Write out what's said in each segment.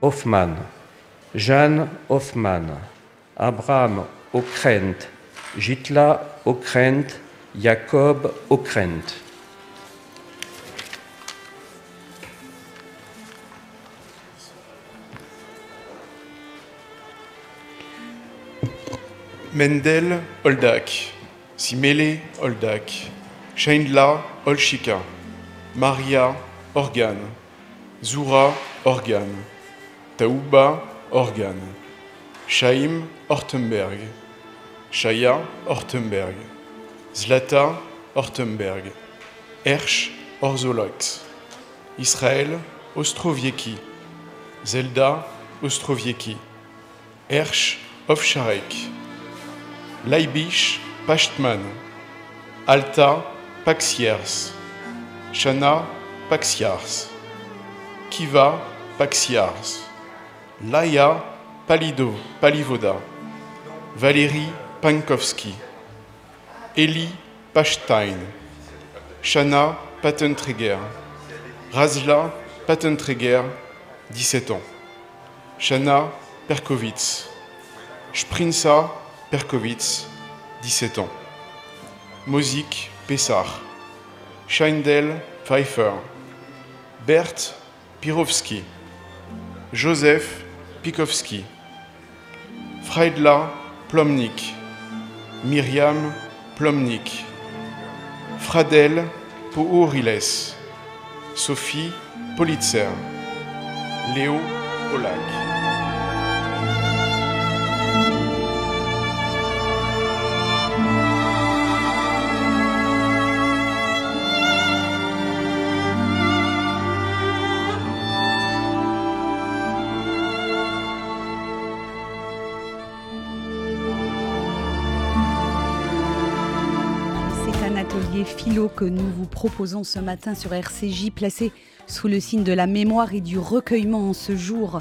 Hoffmann, Jeanne Hoffmann, Abraham Okrent, Jitla Okrent, Jacob Okrent. Mendel Oldak, Simele Oldak, Shaindla Olshika, Maria Organ, Zura Organ, Taouba Organ, Shaim Hortenberg, Shaya Hortenberg, Zlata Hortenberg, Ersch Orzolax, Israël Ostrovieki, Zelda Ostrovieki, Ersch Ovcharek, Laibish Pachtman, Alta Paxiers, Shana Paxiars, Kiva Paxiars, Laia Palido Palivoda, Valérie Pankowski, Eli Pachstein, Shana Patentreger, Razla Patentreger, 17 ans, Shana Perkovitz, Sprinsa Perkovitz, 17 ans, Mozik Pessar, Scheindel Pfeiffer, Bert Pirovski, Joseph Pikowski, Plomnik, Myriam Plomnik, Fradel Pouriles, Sophie Politzer, Léo Polak. Que nous vous proposons ce matin sur RCJ, placé sous le signe de la mémoire et du recueillement en ce jour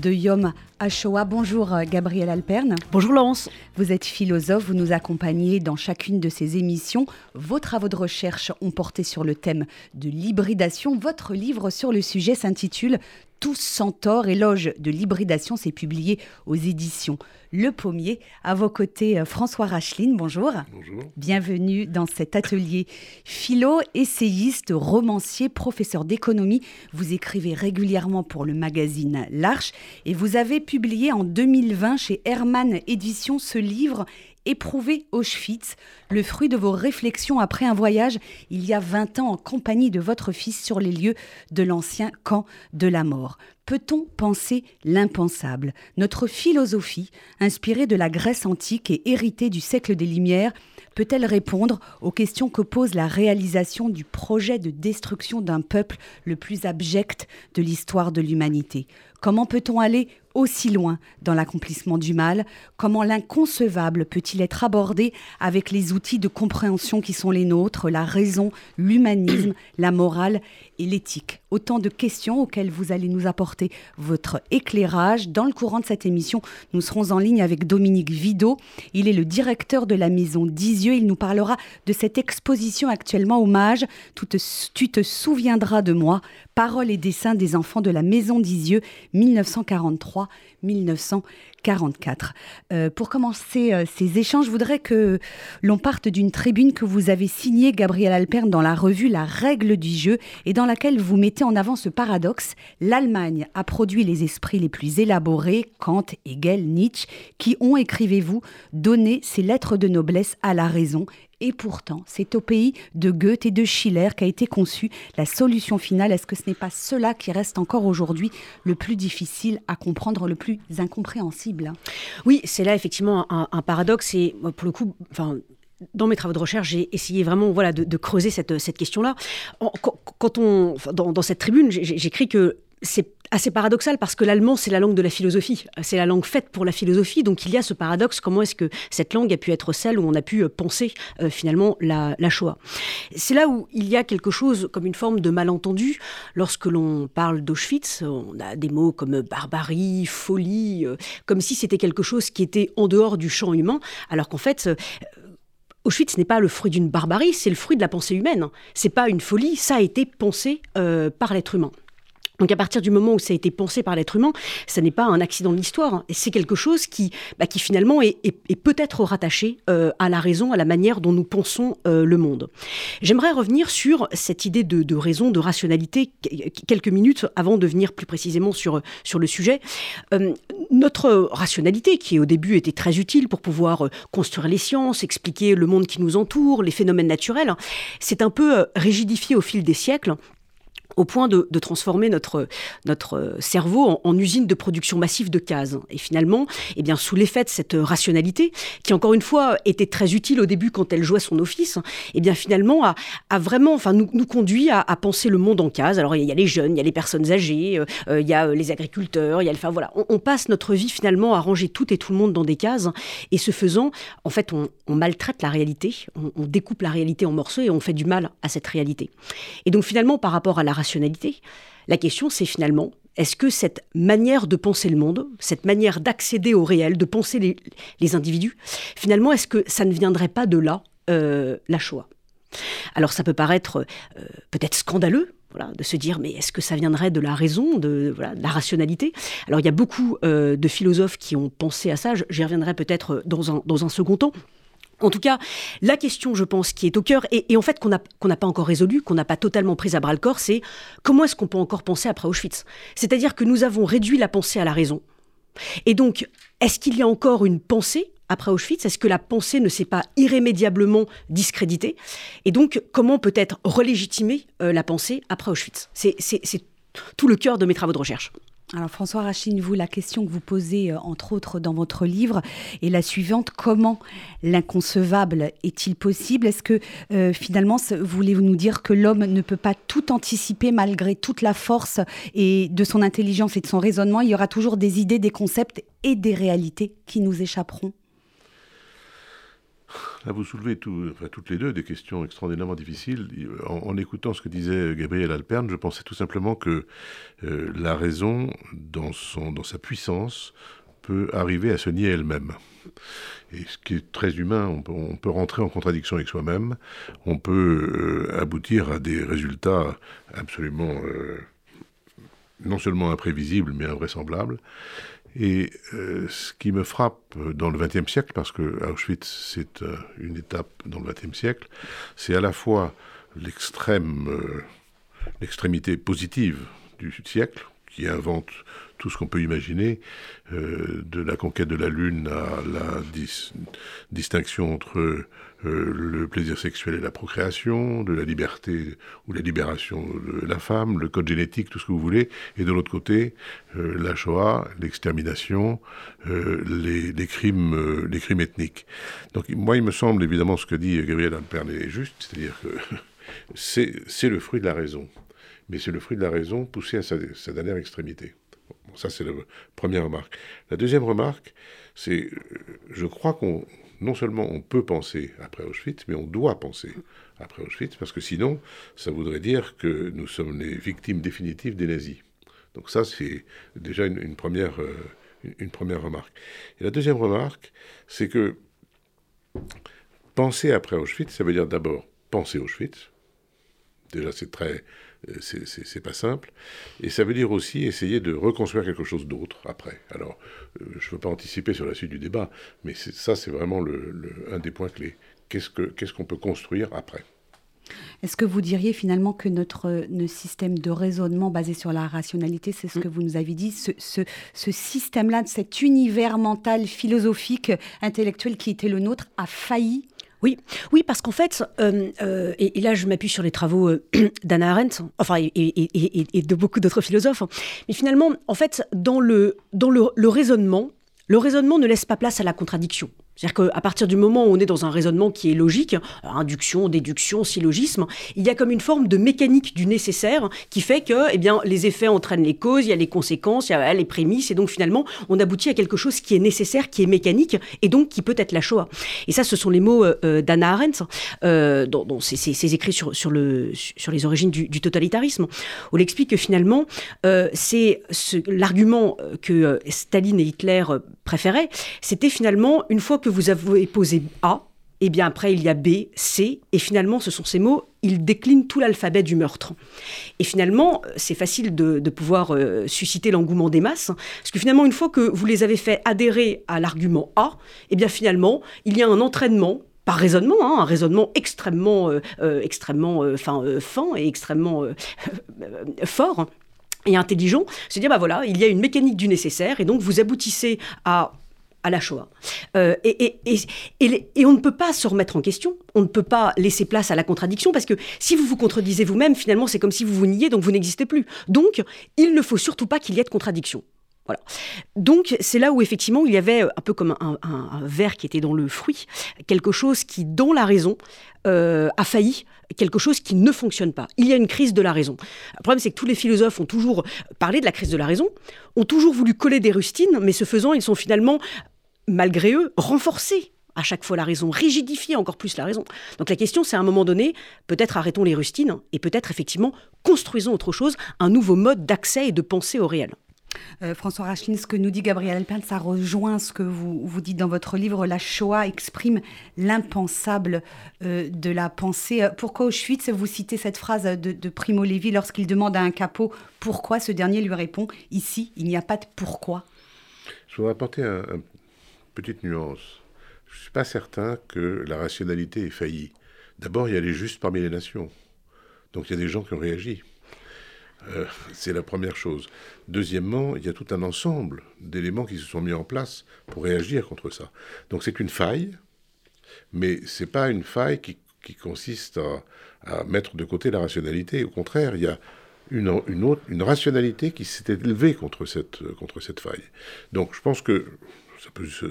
de Yom HaShoah. Bonjour Gabriel Alperne. Bonjour Laurence. Vous êtes philosophe, vous nous accompagnez dans chacune de ces émissions. Vos travaux de recherche ont porté sur le thème de l'hybridation. Votre livre sur le sujet s'intitule tous sans tort, éloge de l'hybridation, c'est publié aux éditions Le Pommier. À vos côtés, euh, François Racheline, bonjour. Bonjour. Bienvenue dans cet atelier philo, essayiste, romancier, professeur d'économie. Vous écrivez régulièrement pour le magazine L'Arche et vous avez publié en 2020 chez Hermann Éditions ce livre Éprouver Auschwitz, le fruit de vos réflexions après un voyage il y a 20 ans en compagnie de votre fils sur les lieux de l'ancien camp de la mort. Peut-on penser l'impensable? Notre philosophie, inspirée de la Grèce antique et héritée du siècle des Lumières, peut-elle répondre aux questions que pose la réalisation du projet de destruction d'un peuple le plus abject de l'histoire de l'humanité? Comment peut-on aller aussi loin dans l'accomplissement du mal? Comment l'inconcevable peut-il être abordé avec les outils de compréhension qui sont les nôtres, la raison, l'humanisme, la morale et l'éthique? Autant de questions auxquelles vous allez nous apporter votre éclairage. Dans le courant de cette émission, nous serons en ligne avec Dominique Vidot. Il est le directeur de la maison Dizieux. Il nous parlera de cette exposition actuellement hommage. Tu tu te souviendras de moi Paroles et dessins des enfants de la Maison d'Isieux, 1943-1944. Euh, pour commencer euh, ces échanges, je voudrais que l'on parte d'une tribune que vous avez signée, Gabriel Alperne, dans la revue La règle du jeu, et dans laquelle vous mettez en avant ce paradoxe. L'Allemagne a produit les esprits les plus élaborés, Kant, Hegel, Nietzsche, qui ont, écrivez-vous, donné ces lettres de noblesse à la raison et pourtant, c'est au pays de Goethe et de Schiller qu'a été conçue la solution finale. Est-ce que ce n'est pas cela qui reste encore aujourd'hui le plus difficile à comprendre, le plus incompréhensible? Oui, c'est là effectivement un, paradoxe et pour le coup, enfin, dans mes travaux de recherche, j'ai essayé vraiment voilà, de, creuser cette, cette question-là. Quand on, dans cette tribune, j'écris que c'est assez paradoxal parce que l'allemand, c'est la langue de la philosophie. C'est la langue faite pour la philosophie. Donc il y a ce paradoxe. Comment est-ce que cette langue a pu être celle où on a pu euh, penser euh, finalement la, la Shoah? C'est là où il y a quelque chose comme une forme de malentendu. Lorsque l'on parle d'Auschwitz, on a des mots comme barbarie, folie, euh, comme si c'était quelque chose qui était en dehors du champ humain, alors qu'en fait, Auschwitz n'est pas le fruit d'une barbarie, c'est le fruit de la pensée humaine. C'est pas une folie, ça a été pensé par l'être humain. Donc à partir du moment où ça a été pensé par l'être humain, ça n'est pas un accident de l'histoire, hein. c'est quelque chose qui, bah, qui finalement est, peut-être rattaché euh, à la raison, à la manière dont nous pensons euh, le monde. J'aimerais revenir sur cette idée de, raison, de rationalité, quelques minutes avant de venir plus précisément sur, sur le sujet. Euh, notre rationalité, qui au début était très utile pour pouvoir construire les sciences, expliquer le monde qui nous entoure, les phénomènes naturels, hein, s'est un peu rigidifiée au fil des siècles au point de, transformer notre, notre cerveau en, usine de production massive de cases. Et finalement, eh bien, sous l'effet de cette rationalité, qui encore une fois était très utile au début quand elle jouait son office, eh bien finalement a, a vraiment, enfin, nous, nous conduit à, penser le monde en cases. Alors il y a les jeunes, il y a les personnes âgées, euh, euh, il y a euh, les agriculteurs, il y a enfin voilà, on, passe notre vie finalement à ranger tout et tout le monde dans des cases. Et ce faisant, en fait, on, maltraite la réalité, on, on découpe la réalité en morceaux et on fait du mal à cette réalité. Et donc finalement, par rapport à la La question, c'est finalement, est-ce que cette manière de penser le monde, cette manière d'accéder au réel, de penser les, individus, finalement, est-ce que ça ne viendrait pas de là, euh, la Shoah? Alors ça peut paraître euh, peut-être scandaleux, de se dire mais est-ce que ça viendrait de la raison, de, la rationalité? Alors il y a beaucoup euh, de philosophes qui ont pensé à ça, j'y reviendrai peut-être dans dans un second temps. En tout cas, la question, je pense, qui est au cœur, et, en fait qu'on n'a pas encore résolu, qu'on n'a pas totalement prise à bras le corps, c'est comment est-ce qu'on peut encore penser après Auschwitz? C'est-à-dire que nous avons réduit la pensée à la raison. Et donc, est-ce qu'il y a encore une pensée après Auschwitz? Est-ce que la pensée ne s'est pas irrémédiablement discréditée? Et donc, comment peut-être relégitimer euh, la pensée après Auschwitz? C'est tout le cœur de mes travaux de recherche. Alors François Rachine, vous, la question que vous posez euh, entre autres dans votre livre est la suivante. Comment l'inconcevable est-il possible? Est-ce que euh, finalement, voulez-vous nous dire que l'homme ne peut pas tout anticiper malgré toute la force et de son intelligence et de son raisonnement? Il y aura toujours des idées, des concepts et des réalités qui nous échapperont Là, vous soulevez toutes les deux des questions extraordinairement difficiles. En, écoutant ce que disait Gabriel Alperne, je pensais tout simplement que euh, la raison, dans, sa puissance, peut arriver à se nier elle-même. Et ce qui est très humain, on peut, rentrer en contradiction avec soi-même, on peut euh, aboutir à des résultats absolument euh, non seulement imprévisibles, mais invraisemblables. Et euh, ce qui me frappe dans le XXe siècle, parce que Auschwitz c'est euh, une étape dans le XXe siècle, c'est à la fois l'extrême, euh, l'extrémité positive du siècle, qui invente tout ce qu'on peut imaginer, de la conquête de la Lune à la distinction entre euh, le plaisir sexuel et la procréation, de la liberté ou la libération de la femme, le code génétique, tout ce que vous voulez, et de l'autre côté, euh, la Shoah, l'extermination, euh, les, crimes, ethniques. Donc moi, il me semble évidemment ce que dit Gabriel Alperne est juste, c'est-à-dire que c'est le fruit de la raison, mais c'est le fruit de la raison poussé à sa, dernière extrémité. ça, c'est la première remarque. La deuxième remarque, c'est, je crois qu'on non seulement on peut penser après Auschwitz, mais on doit penser après Auschwitz, parce que sinon, ça voudrait dire que nous sommes les victimes définitives des nazis. Donc ça, c'est déjà une, première, euh, première remarque. Et la deuxième remarque, c'est que penser après Auschwitz, ça veut dire d'abord penser Auschwitz. Déjà, c'est très, c'est pas simple. Et ça veut dire aussi essayer de reconstruire quelque chose d'autre après. Alors, euh, je ne veux pas anticiper sur la suite du débat, mais ça, c'est vraiment le, un des points clés. Qu'est-ce qu'on peut construire après? Est-ce que vous diriez finalement que notre, système de raisonnement basé sur la rationalité, c'est ce mm. que vous nous avez dit, ce, ce système-là, cet univers mental, philosophique, intellectuel qui était le nôtre, a failli oui, parce qu'en fait, euh, euh, et, là je m'appuie sur les travaux euh, d'Anna Arendt, enfin et, de beaucoup d'autres philosophes, mais finalement, en fait, dans le raisonnement, le raisonnement ne laisse pas place à la contradiction. C'est-à-dire qu'à partir du moment où on est dans un raisonnement qui est logique, induction, déduction, syllogisme, il y a comme une forme de mécanique du nécessaire qui fait que eh bien, les effets entraînent les causes, il y a les conséquences, il y a les prémices, et donc finalement, on aboutit à quelque chose qui est nécessaire, qui est mécanique, et donc qui peut être la Shoah. Et ça, ce sont les mots euh, d'Anna Arendt, euh, dans, ses, écrits sur, sur, le, sur les origines du, totalitarisme, où elle explique que finalement, euh, c'est l'argument que Staline et Hitler préféraient, c'était finalement, une fois que vous avez posé A, et bien après il y a B, C, et finalement ce sont ces mots il décline tout l'alphabet du meurtre. Et finalement, c'est facile de, pouvoir susciter l'engouement des masses, parce que finalement, une fois que vous les avez fait adhérer à l'argument A, eh bien finalement, il y a un entraînement par raisonnement, hein, un raisonnement extrêmement, extrêmement fin et extrêmement fort et intelligent, se dire, bah voilà, il y a une mécanique du nécessaire, et donc vous aboutissez à à la Shoah. Euh, et, et, et, et, on ne peut pas se remettre en question, on ne peut pas laisser place à la contradiction, parce que si vous vous contredisez vous-même, finalement, c'est comme si vous vous niez, donc vous n'existez plus. Donc, il ne faut surtout pas qu'il y ait de contradiction. Voilà. Donc c'est là où effectivement il y avait un peu comme un, un, verre qui était dans le fruit, quelque chose qui dans la raison euh, a failli, quelque chose qui ne fonctionne pas. Il y a une crise de la raison. Le problème c'est que tous les philosophes ont toujours parlé de la crise de la raison, ont toujours voulu coller des rustines, mais ce faisant ils sont finalement, malgré eux, renforcés à chaque fois la raison, rigidifier encore plus la raison. Donc la question, c'est à un moment donné, peut-être arrêtons les rustines et peut-être effectivement construisons autre chose, un nouveau mode d'accès et de pensée au réel. Euh, François Rachlin, ce que nous dit Gabriel Alpern, ça rejoint ce que vous, vous dites dans votre livre. La Shoah exprime l'impensable euh, de la pensée. Euh, pourquoi Auschwitz Vous citez cette phrase de, Primo Levi lorsqu'il demande à un capot pourquoi. Ce dernier lui répond Ici, il n'y a pas de pourquoi. Je voudrais apporter une petite nuance. Je ne suis pas certain que la rationalité ait failli. D'abord, il y a les justes parmi les nations. Donc il y a des gens qui ont réagi. Euh, c'est la première chose. Deuxièmement, il y a tout un ensemble d'éléments qui se sont mis en place pour réagir contre ça. Donc c'est une faille, mais c'est pas une faille qui, consiste à, mettre de côté la rationalité. Au contraire, il y a une, autre, rationalité qui s'est élevée contre cette, contre cette faille. Donc je pense que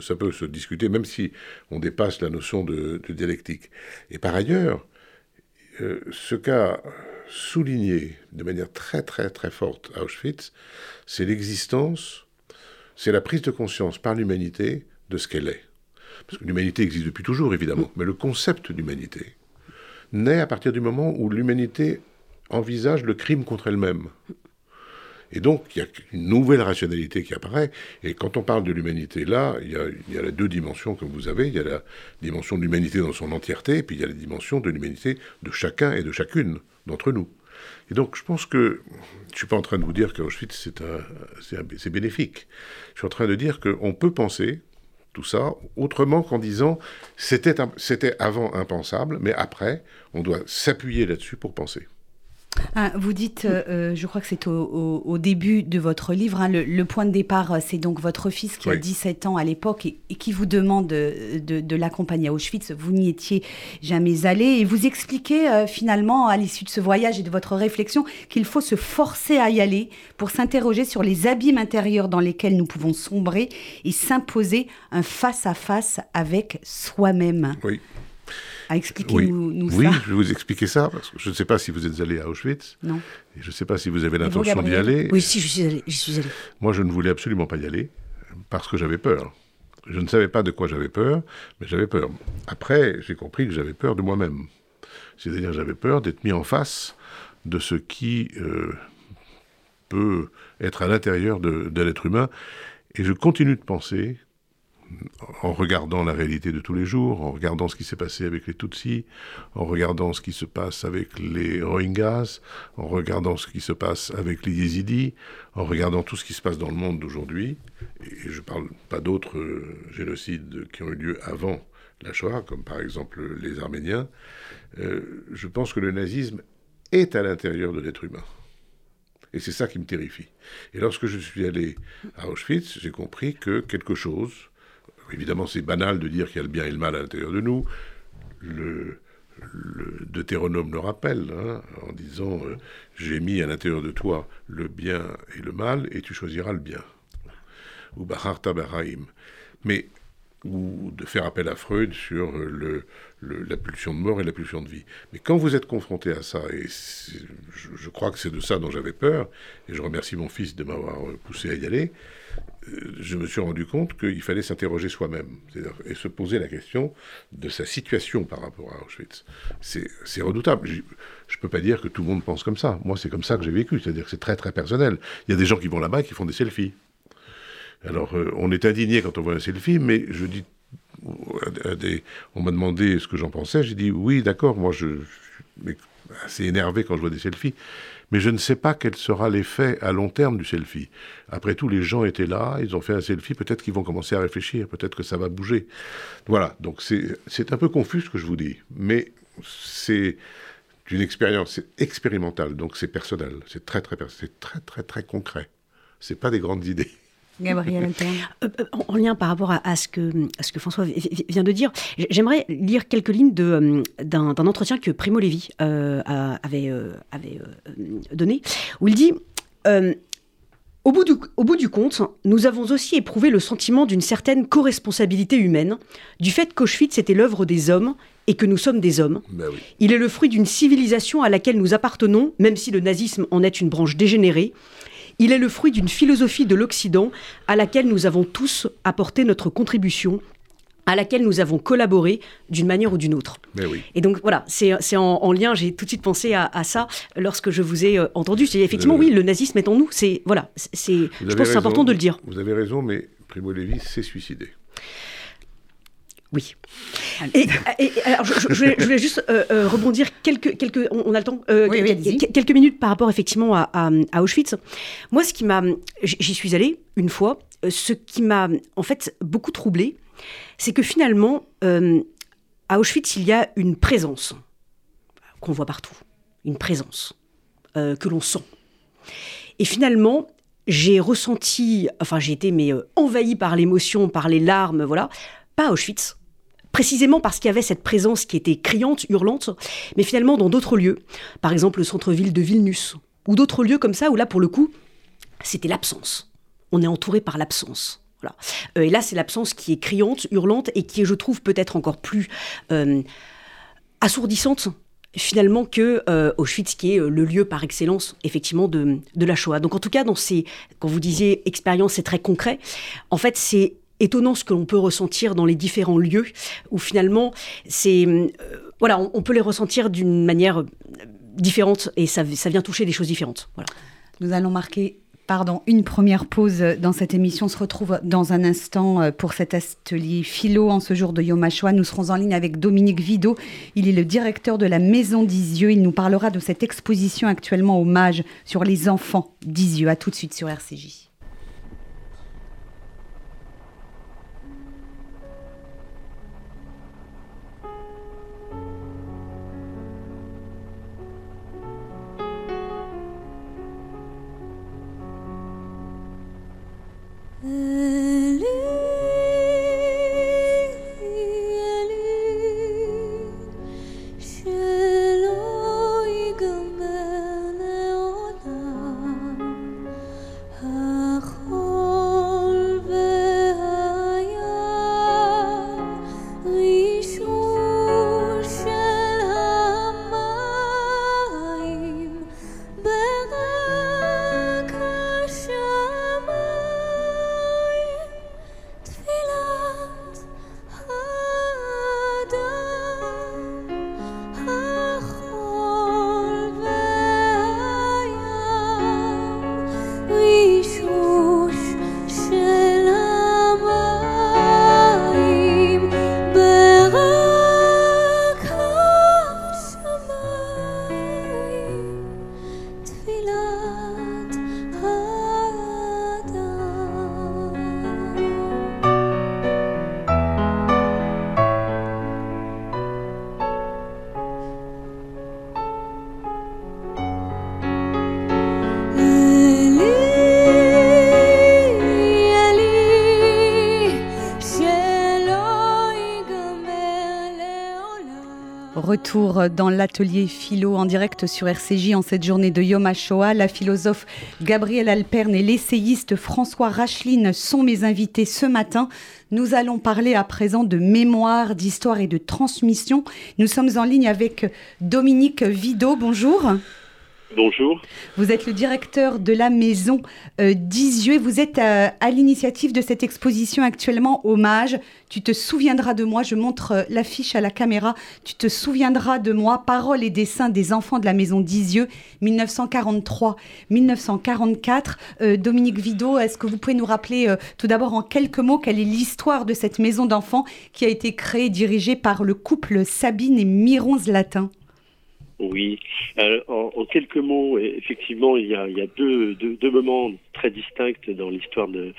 ça peut, se discuter, même si on dépasse la notion de, dialectique. Et par ailleurs, euh, ce cas souligné de manière très très très forte Auschwitz, c'est l'existence, c'est la prise de conscience par l'humanité de ce qu'elle est. Parce que l'humanité existe depuis toujours, évidemment, mais le concept d'humanité naît à partir du moment où l'humanité envisage le crime contre elle-même. Et donc, il y a une nouvelle rationalité qui apparaît. Et quand on parle de l'humanité, là, il y, a, les deux dimensions que vous avez. Il y a la dimension de l'humanité dans son entièreté, et puis il y a la dimension de l'humanité de chacun et de chacune d'entre nous. Et donc, je pense que je ne suis pas en train de vous dire qu'Auschwitz, c'est bénéfique. Je suis en train de dire qu'on peut penser tout ça autrement qu'en disant c'était avant impensable, mais après, on doit s'appuyer là-dessus pour penser. Ah, vous dites, euh, euh, je crois que c'est au, début de votre livre, hein, le, point de départ, euh, c'est donc votre fils qui a 17 ans à l'époque et, qui vous demande de, l'accompagner à Auschwitz. Vous n'y étiez jamais allé et vous expliquez finalement à l'issue de ce voyage et de votre réflexion qu'il faut se forcer à y aller pour s'interroger sur les abîmes intérieurs dans lesquels nous pouvons sombrer et s'imposer un face-à-face avec soi-même. Oui expliquer nous, ça. Oui, je vais vous expliquer ça, parce que je ne sais pas si vous êtes allé à Auschwitz. Non. Et je ne sais pas si vous avez l'intention d'y aller. Oui, si, je suis allé. suis allé. Moi, je ne voulais absolument pas y aller, parce que j'avais peur. Je ne savais pas de quoi j'avais peur, mais j'avais peur. Après, j'ai compris que j'avais peur de moi-même. C'est-à-dire, j'avais peur d'être mis en face de ce qui euh, peut être à l'intérieur de, de l'être humain. Et je continue de penser en regardant la réalité de tous les jours, en regardant ce qui s'est passé avec les Tutsis, en regardant ce qui se passe avec les Rohingyas, en regardant ce qui se passe avec les Yézidis, en regardant tout ce qui se passe dans le monde d'aujourd'hui, et je ne parle pas d'autres euh, génocides qui ont eu lieu avant la Shoah, comme par exemple les Arméniens, euh, je pense que le nazisme est à l'intérieur de l'être humain. Et c'est ça qui me terrifie. Et lorsque je suis allé à Auschwitz, j'ai compris que quelque chose évidemment, c'est banal de dire qu'il y a le bien et le mal à l'intérieur de nous. Le, le Deutéronome le rappelle, hein, en disant euh, J'ai mis à l'intérieur de toi le bien et le mal, et tu choisiras le bien. Ou Baharta. Mais ou de faire appel à Freud sur le, la pulsion de mort et la pulsion de vie. Mais quand vous êtes confronté à ça, et je, crois que c'est de ça dont j'avais peur, et je remercie mon fils de m'avoir poussé à y aller, euh, je me suis rendu compte qu'il fallait s'interroger soi-même et se poser la question de sa situation par rapport à Auschwitz. C'est redoutable. Je ne peux pas dire que tout le monde pense comme ça. Moi, c'est comme ça que j'ai vécu, c'est-à-dire que c'est très très personnel. Il y a des gens qui vont là-bas et qui font des selfies. Alors, euh, on est indigné quand on voit un selfie, mais je dis, on m'a demandé ce que j'en pensais, j'ai dit oui, d'accord, moi je, assez énervé quand je vois des selfies. Mais je ne sais pas quel sera l'effet à long terme du selfie. Après tout, les gens étaient là, ils ont fait un selfie, peut-être qu'ils vont commencer à réfléchir, peut-être que ça va bouger. Voilà, donc c'est un peu confus ce que je vous dis. Mais c'est une expérience expérimentale, donc c'est personnel, c'est très très, c'est très très très concret. C'est pas des grandes idées. Gabriel euh, euh, en lien par rapport à, ce que, à ce que François vient de dire, j'aimerais lire quelques lignes euh, d'un entretien que Primo Levi avait, avait donné, où il dit au bout, du, au bout, du, compte, nous avons aussi éprouvé le sentiment d'une certaine co-responsabilité humaine, du fait qu'Auschwitz était l'œuvre des hommes et que nous sommes des hommes. Ben il est le fruit d'une civilisation à laquelle nous appartenons, même si le nazisme en est une branche dégénérée, il est le fruit d'une philosophie de l'Occident à laquelle nous avons tous apporté notre contribution à laquelle nous avons collaboré d'une manière ou d'une autre. Oui. Et donc voilà, c'est en, lien, j'ai tout de suite pensé à, ça lorsque je vous ai euh, entendu. C'est effectivement, oui, le nazisme est en nous. C'est voilà, c'est. Je pense que c'est important de le dire. Vous avez raison, mais Primo Levi s'est suicidé. Oui. Et, alors, je, voulais, juste euh, euh, rebondir quelques, quelques, on, a le temps, euh, quelques, minutes par rapport effectivement à, Auschwitz. Moi, ce qui m'a, j'y suis allée une fois. Ce qui m'a en fait beaucoup troublé, c'est que finalement, à Auschwitz, il y a une présence qu'on voit partout, une présence que l'on sent. Et finalement, j'ai ressenti, enfin j'ai été mais envahi par l'émotion, par les larmes, voilà, pas à Auschwitz, précisément parce qu'il y avait cette présence qui était criante, hurlante, mais finalement dans d'autres lieux, par exemple le centre-ville de Vilnius, ou d'autres lieux comme ça, où là pour le coup, c'était l'absence. On est entouré par l'absence. Voilà. Euh, et là, c'est l'absence qui est criante, hurlante, et qui est, je trouve, peut-être encore plus euh, assourdissante finalement que euh, Auschwitz qui est le lieu par excellence effectivement de, de la Shoah. Donc en tout cas dans ces quand vous disiez expérience c'est très concret en fait c'est étonnant ce que l'on peut ressentir dans les différents lieux, où finalement, c'est, euh, voilà, on, peut les ressentir d'une manière euh, différente et ça, ça vient toucher des choses différentes. Nous allons marquer Pardon, une première pause dans cette émission. On se retrouve dans un instant euh, pour cet atelier philo en ce jour de Yom HaShoah. Nous serons en ligne avec Dominique Vido. Il est le directeur de la Maison d'Isieux. Il nous parlera de cette exposition actuellement hommage sur les enfants d'Isieux. A tout de suite sur RCJ. 嗯 dans l'atelier philo en direct sur RCJ en cette journée de Yom HaShoah. La philosophe Gabrielle Alperne et l'essayiste François Racheline sont mes invités ce matin. Nous allons parler à présent de mémoire, d'histoire et de transmission. Nous sommes en ligne avec Dominique Vido. Bonjour. Bonjour. Vous êtes le directeur de la maison euh, d'Isieux. Vous êtes euh, à, l'initiative de cette exposition actuellement Hommage. Tu te souviendras de moi. Je montre euh, l'affiche à la caméra. Tu te souviendras de moi. Paroles et dessins des enfants de la maison d'Isieux, 1943-1944. Dominique Vido, est-ce que vous pouvez nous rappeler tout d'abord en quelques mots quelle est l'histoire de cette maison d'enfants qui a été créée et dirigée par le couple Sabine et Miron Zlatin Oui, en, quelques mots, effectivement, il y a, deux, moments très distincts dans l'histoire de,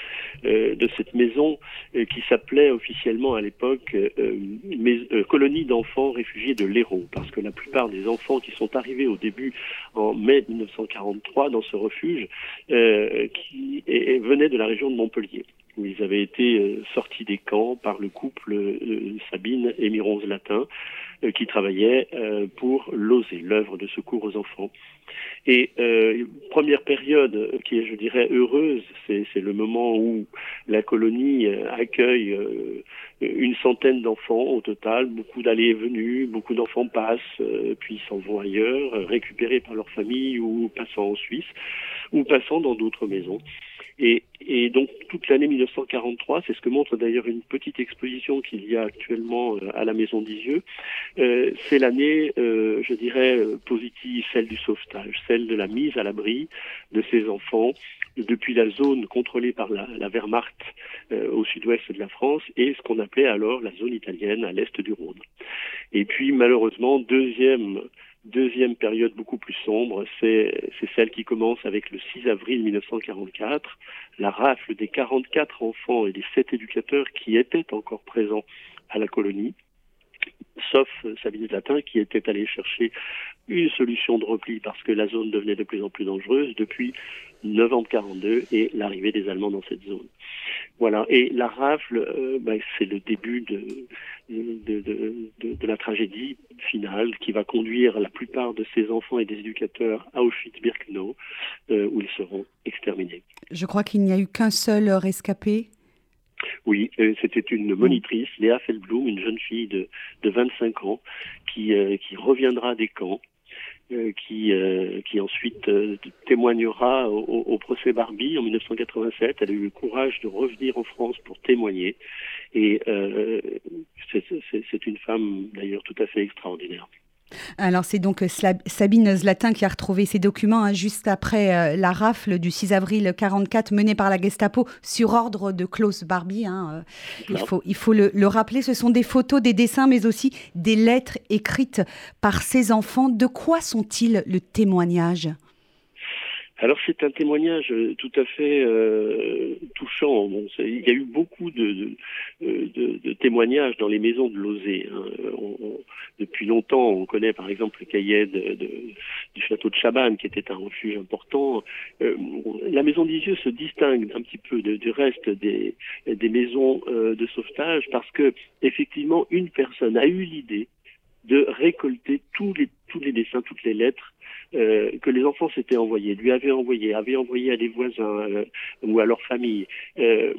euh, cette maison euh, qui s'appelait officiellement à l'époque euh, colonie d'enfants réfugiés de l'Hérault, parce que la plupart des enfants qui sont arrivés au début en mai 1943 dans ce refuge qui venaient de la région de Montpellier où ils avaient été sortis des camps par le couple Sabine et Mironze Latin, euh, qui travaillait euh, pour l'OSE, l'œuvre de secours aux enfants. Et euh, première période qui est, je dirais, heureuse, c'est le moment où la colonie accueille une centaine d'enfants au total, beaucoup d'allées et venues, beaucoup d'enfants passent, puis s'en vont ailleurs, récupérés par leur famille ou passant en Suisse, ou passant dans d'autres maisons. Et, et, donc toute l'année 1943, c'est ce que montre d'ailleurs une petite exposition qu'il y a actuellement euh, à la Maison d'Isieux, euh, c'est l'année, euh, je dirais, euh, positive, celle du sauvetage, celle de la mise à l'abri de ces enfants depuis la zone contrôlée par la, la Wehrmacht euh, au sud-ouest de la France et ce qu'on appelait alors la zone italienne à l'est du Rhône. Et puis malheureusement, deuxième Deuxième période beaucoup plus sombre, c'est celle qui commence avec le 6 avril 1944, la rafle des 44 enfants et des 7 éducateurs qui étaient encore présents à la colonie, sauf Sabine Latin qui était allé chercher une solution de repli parce que la zone devenait de plus en plus dangereuse depuis novembre 42 et l'arrivée des Allemands dans cette zone. Voilà. Et la rafle, euh, ben, c'est le début de, la tragédie finale qui va conduire la plupart de ces enfants et des éducateurs à Auschwitz-Birkenau, euh, où ils seront exterminés. Je crois qu'il n'y a eu qu'un seul rescapé. Oui, euh, c'était une monitrice, Léa Feldblum, une jeune fille de, de 25 ans, qui, qui reviendra des camps euh, qui, euh, qui ensuite euh, témoignera au, au, procès Barbie en 1987. Elle a eu le courage de revenir en France pour témoigner. Et c'est une femme d'ailleurs tout à fait extraordinaire. Alors c'est donc euh, Sabine Zlatin qui a retrouvé ces documents hein, juste après euh, la rafle du 6 avril 44 menée par la Gestapo sur ordre de Klaus Barbie. Hein, euh. il, faut, il faut le, le, rappeler, ce sont des photos, des dessins, mais aussi des lettres écrites par ces enfants. De quoi sont-ils le témoignage? Alors c'est un témoignage euh, tout à fait euh, touchant. Il y a eu beaucoup de, témoignages dans les maisons de Lozé. Hein. depuis longtemps, on connaît par exemple le cahier du château de Chabannes, qui était un refuge important. Euh, la maison d'Isieux se distingue un petit peu du reste des, maisons euh, de sauvetage parce que effectivement, une personne a eu l'idée de récolter tous les dessins, toutes les lettres euh, que les enfants s'étaient envoyés, lui avaient envoyé, avaient envoyé à des voisins euh, ou à leur famille. Euh,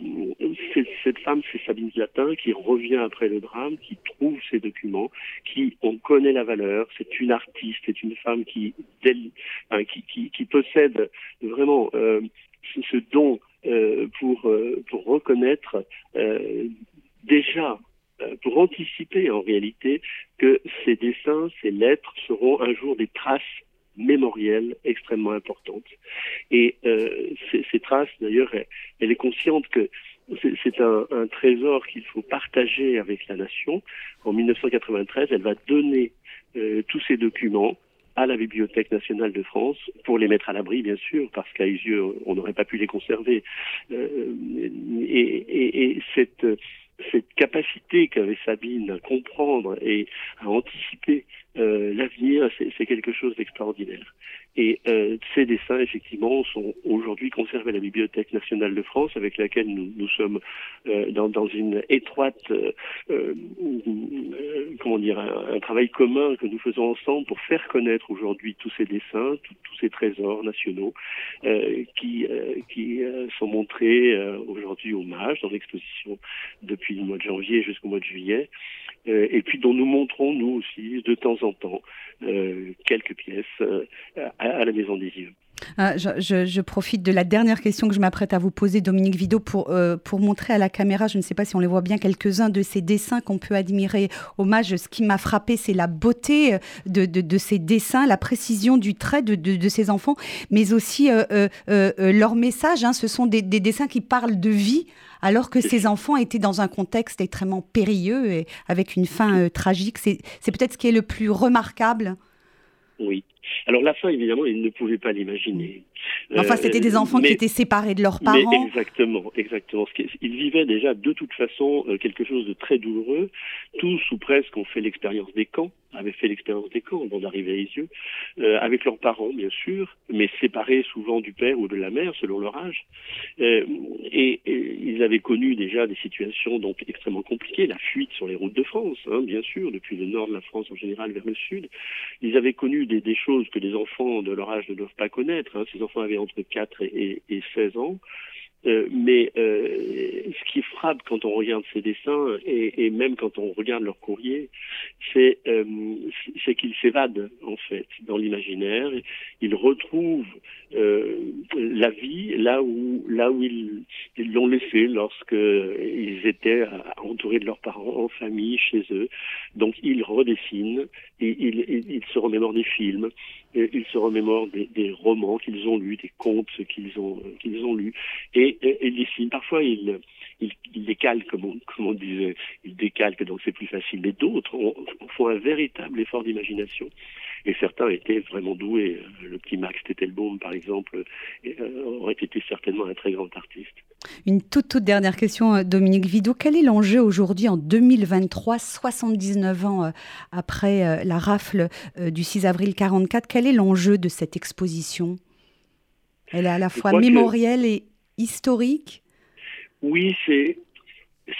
cette femme, c'est Sabine Latin, qui revient après le drame, qui trouve ces documents, qui on connaît la valeur. C'est une artiste, c'est une femme qui, possède vraiment ce, don pour reconnaître déjà pour anticiper en réalité que ces dessins, ces lettres seront un jour des traces mémorielle extrêmement importante. Et euh, ces, traces, d'ailleurs, elle, est consciente que c'est un, trésor qu'il faut partager avec la nation. En 1993, elle va donner euh, tous ces documents à la Bibliothèque nationale de France pour les mettre à l'abri, bien sûr, parce qu'à yeux, on n'aurait pas pu les conserver. Euh, et, et, et cette cette capacité qu'avait Sabine à comprendre et à anticiper euh, l'avenir, c'est quelque chose d'extraordinaire. Et euh, ces dessins, effectivement, sont aujourd'hui conservés à la Bibliothèque nationale de France, avec laquelle nous, sommes euh, dans, une étroite, comment dire, un, travail commun que nous faisons ensemble pour faire connaître aujourd'hui tous ces dessins, tous ces trésors nationaux qui, sont montrés aujourd'hui au MAGE dans l'exposition depuis le mois de janvier jusqu'au mois de juillet. Et puis dont nous montrons, nous aussi, de temps en temps, euh, quelques pièces euh, à, la Maison des Yeux. Ah, je, profite de la dernière question que je m'apprête à vous poser, Dominique Vido, pour, euh, pour montrer à la caméra, je ne sais pas si on les voit bien, quelques-uns de ces dessins qu'on peut admirer. Hommage, ce qui m'a frappé, c'est la beauté de, de, de, ces dessins, la précision du trait de, de ces enfants, mais aussi euh, euh, leur message. Hein, ce sont des, des, dessins qui parlent de vie, alors que ces enfants étaient dans un contexte extrêmement périlleux et avec une fin tragique. C'est peut-être ce qui est le plus remarquable Oui. Alors la fin, évidemment, ils ne pouvaient pas l'imaginer. Enfin, c'était des enfants qui étaient séparés de leurs parents. exactement, exactement. Ils vivaient déjà de toute façon quelque chose de très douloureux. Tous ou presque ont fait l'expérience des camps avaient fait l'expérience des camps avant d'arriver à Isieux, euh, avec leurs parents bien sûr, mais séparés souvent du père ou de la mère selon leur âge. Euh, et, ils avaient connu déjà des situations donc extrêmement compliquées, la fuite sur les routes de France, hein, bien sûr, depuis le nord de la France en général vers le sud. Ils avaient connu des, des choses que les enfants de leur âge ne doivent pas connaître. Hein. Ces enfants avaient entre 4 et, et 16 ans. Euh, mais euh, ce qui frappe quand on regarde ces dessins et, et même quand on regarde leur courrier, c'est euh, qu'ils s'évadent en fait dans l'imaginaire. Ils retrouvent euh, la vie là où là où ils l'ont laissé lorsque ils étaient entourés de leurs parents en famille chez eux. Donc ils redessinent et ils, ils, se remémorent des films, ils se remémorent des, des romans qu'ils ont lus, des contes qu'ils ont qu'ils ont lus et. Parfois ils décalquent, comme on, comme on disait, ils décalquent, donc c'est plus facile. Mais d'autres font un véritable effort d'imagination. Et certains étaient vraiment doués. Le petit Max Tettelbaum, par exemple, euh, aurait été certainement un très grand artiste. Une toute, toute dernière question, euh, Dominique Vidot. Quel est l'enjeu aujourd'hui en 2023, 79 ans euh, après la rafle du 6 avril 44 Quel est l'enjeu de cette exposition? Elle est à la fois mémorielle et historique? Oui, c'est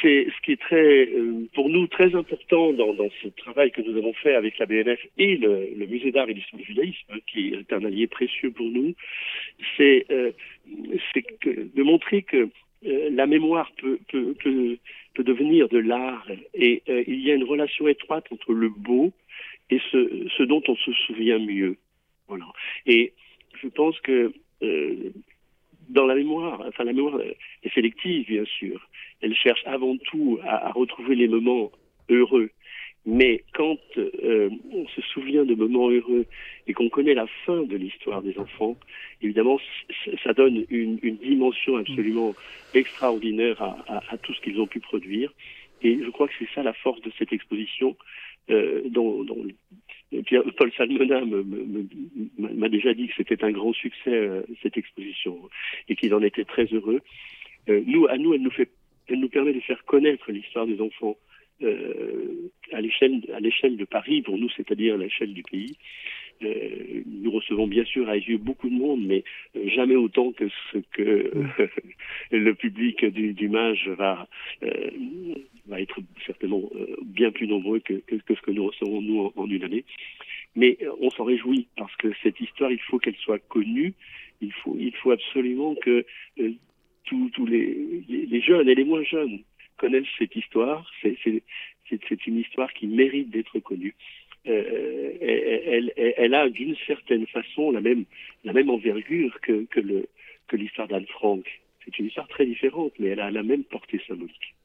c'est ce qui est très, euh, pour nous, très important dans, dans, ce travail que nous avons fait avec la BNF et le, le Musée d'art et d'histoire du judaïsme, hein, qui est un allié précieux pour nous, c'est euh, de montrer que euh, la mémoire peut, peut, peut, peut, devenir de l'art et euh, il y a une relation étroite entre le beau et ce, ce dont on se souvient mieux. Voilà. Et je pense que dans la mémoire, enfin la mémoire est sélective bien sûr, elle cherche avant tout à, retrouver les moments heureux. Mais quand euh, on se souvient de moments heureux et qu'on connaît la fin de l'histoire des enfants, évidemment, ça donne une, dimension absolument extraordinaire à, tout ce qu'ils ont pu produire. Et je crois que c'est ça la force de cette exposition, euh, dont Paul Salmona m'a déjà dit que c'était un grand succès, euh, cette exposition, et qu'il en était très heureux. Euh, nous, à nous, elle nous, permet de faire connaître l'histoire des enfants euh, à l'échelle de Paris, pour nous, c'est-à-dire à l'échelle du pays. Euh, nous recevons bien sûr à yeux beaucoup de monde, mais euh, jamais autant que ce que le public du, du MAGE va, euh, va être certainement euh, bien plus nombreux que, que, que, ce que nous recevons nous en, une année. Mais on s'en réjouit parce que cette histoire, il faut qu'elle soit connue. Il faut, il faut absolument que tous les, les, les, jeunes et les moins jeunes connaissent cette histoire. C'est une histoire qui mérite d'être connue. Euh, elle, elle, elle, a d'une certaine façon la même, la même envergure que, que l'histoire que d'Anne Frank. C'est une histoire très différente, mais elle a la même portée symbolique.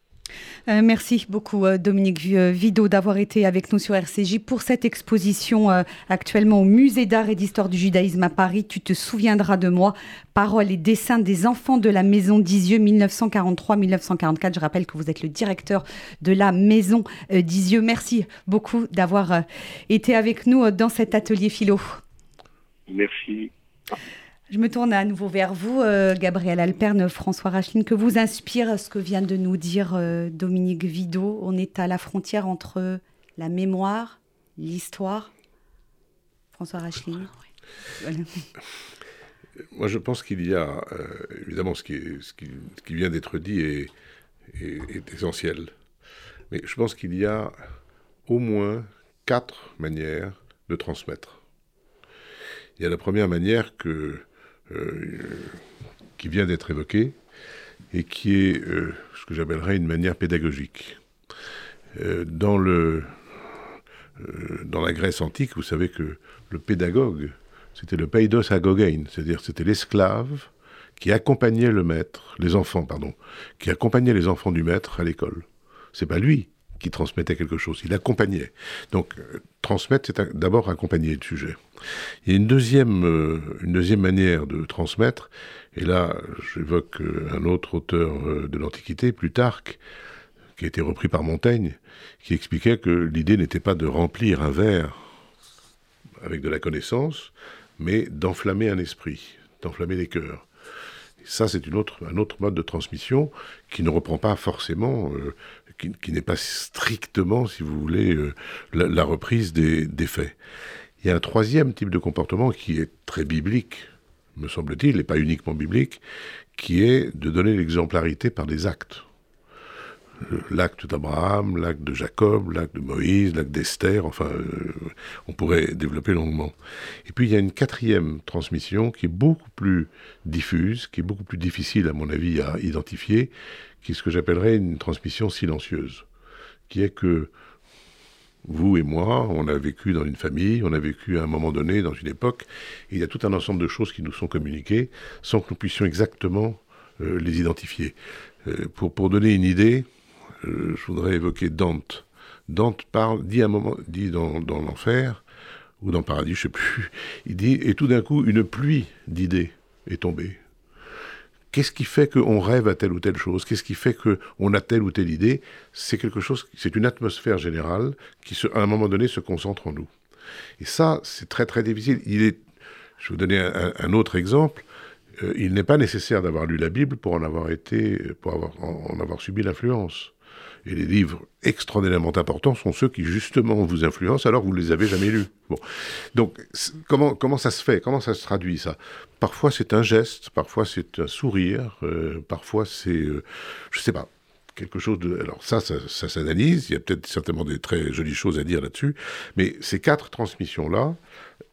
Euh, merci beaucoup euh, Dominique euh, Vido d'avoir été avec nous sur RCJ pour cette exposition actuellement au Musée d'art et d'histoire du judaïsme à Paris. Tu te souviendras de moi. Paroles et dessins des enfants de la maison d'Isieux 1943-1944. Je rappelle que vous êtes le directeur de la maison d'Isieux. Merci beaucoup d'avoir été avec nous dans cet atelier philo. Merci. Je me tourne à nouveau vers vous, euh, Gabriel Alperne, François Racheline. Que vous inspire ce que vient de nous dire euh, Dominique Vidot? On est à la frontière entre la mémoire, l'histoire. François Racheline. Voilà. Moi, je pense qu'il y a, euh, évidemment, ce qui, est, ce, qui, ce qui, vient d'être dit est, est, est essentiel. Mais je pense qu'il y a au moins quatre manières de transmettre. Il y a la première manière que euh, qui vient d'être évoqué et qui est euh, ce que j'appellerais une manière pédagogique. Euh, dans, le, dans la Grèce antique, vous savez que le pédagogue, c'était le paidos agogein, c'est-à-dire c'était l'esclave qui accompagnait le maître, les enfants, pardon, qui accompagnait les enfants du maître à l'école. C'est pas lui qui transmettait quelque chose, il accompagnait. Donc, euh, transmettre, c'est d'abord accompagner le sujet. Il y a une deuxième, euh, une deuxième manière de transmettre, et là, j'évoque euh, un autre auteur de l'Antiquité, Plutarque, qui a été repris par Montaigne, qui expliquait que l'idée n'était pas de remplir un verre avec de la connaissance, mais d'enflammer un esprit, d'enflammer les cœurs. Ça, c'est un autre mode de transmission qui ne reprend pas forcément, euh, qui, n'est pas strictement, si vous voulez, euh, la, reprise des, des, faits. Il y a un troisième type de comportement qui est très biblique, me semble-t-il, et pas uniquement biblique, qui est de donner l'exemplarité par des actes l'acte d'Abraham, l'acte de Jacob, l'acte de Moïse, l'acte d'Esther, enfin, euh, on pourrait développer longuement. Et puis il y a une quatrième transmission qui est beaucoup plus diffuse, qui est beaucoup plus difficile à mon avis à identifier, qui est ce que j'appellerais une transmission silencieuse, qui est que vous et moi, on a vécu dans une famille, on a vécu à un moment donné, dans une époque, et il y a tout un ensemble de choses qui nous sont communiquées sans que nous puissions exactement euh, les identifier. Euh, pour, pour donner une idée, euh, je voudrais évoquer Dante. Dante parle, dit un moment, dit dans, l'enfer, ou dans le paradis, je ne sais plus, il dit, et tout d'un coup, une pluie d'idées est tombée. Qu'est-ce qui fait qu'on rêve à telle ou telle chose? Qu'est-ce qui fait qu'on a telle ou telle idée? C'est quelque chose, c'est une atmosphère générale qui, à un moment donné, se concentre en nous. Et ça, c'est très très difficile. Il est, je vais vous donner un, autre exemple. Euh, il n'est pas nécessaire d'avoir lu la Bible pour en avoir été, pour avoir, en avoir subi l'influence. Et les livres extraordinairement importants sont ceux qui justement vous influencent alors que vous ne les avez jamais lus. Bon. Donc comment, comment ça se fait? Comment ça se traduit ça? Parfois c'est un geste, parfois c'est un sourire, euh, parfois c'est, euh, je sais pas, quelque chose de... Alors ça, ça, ça s'analyse, il y a peut-être certainement des très jolies choses à dire là-dessus, mais ces quatre transmissions-là,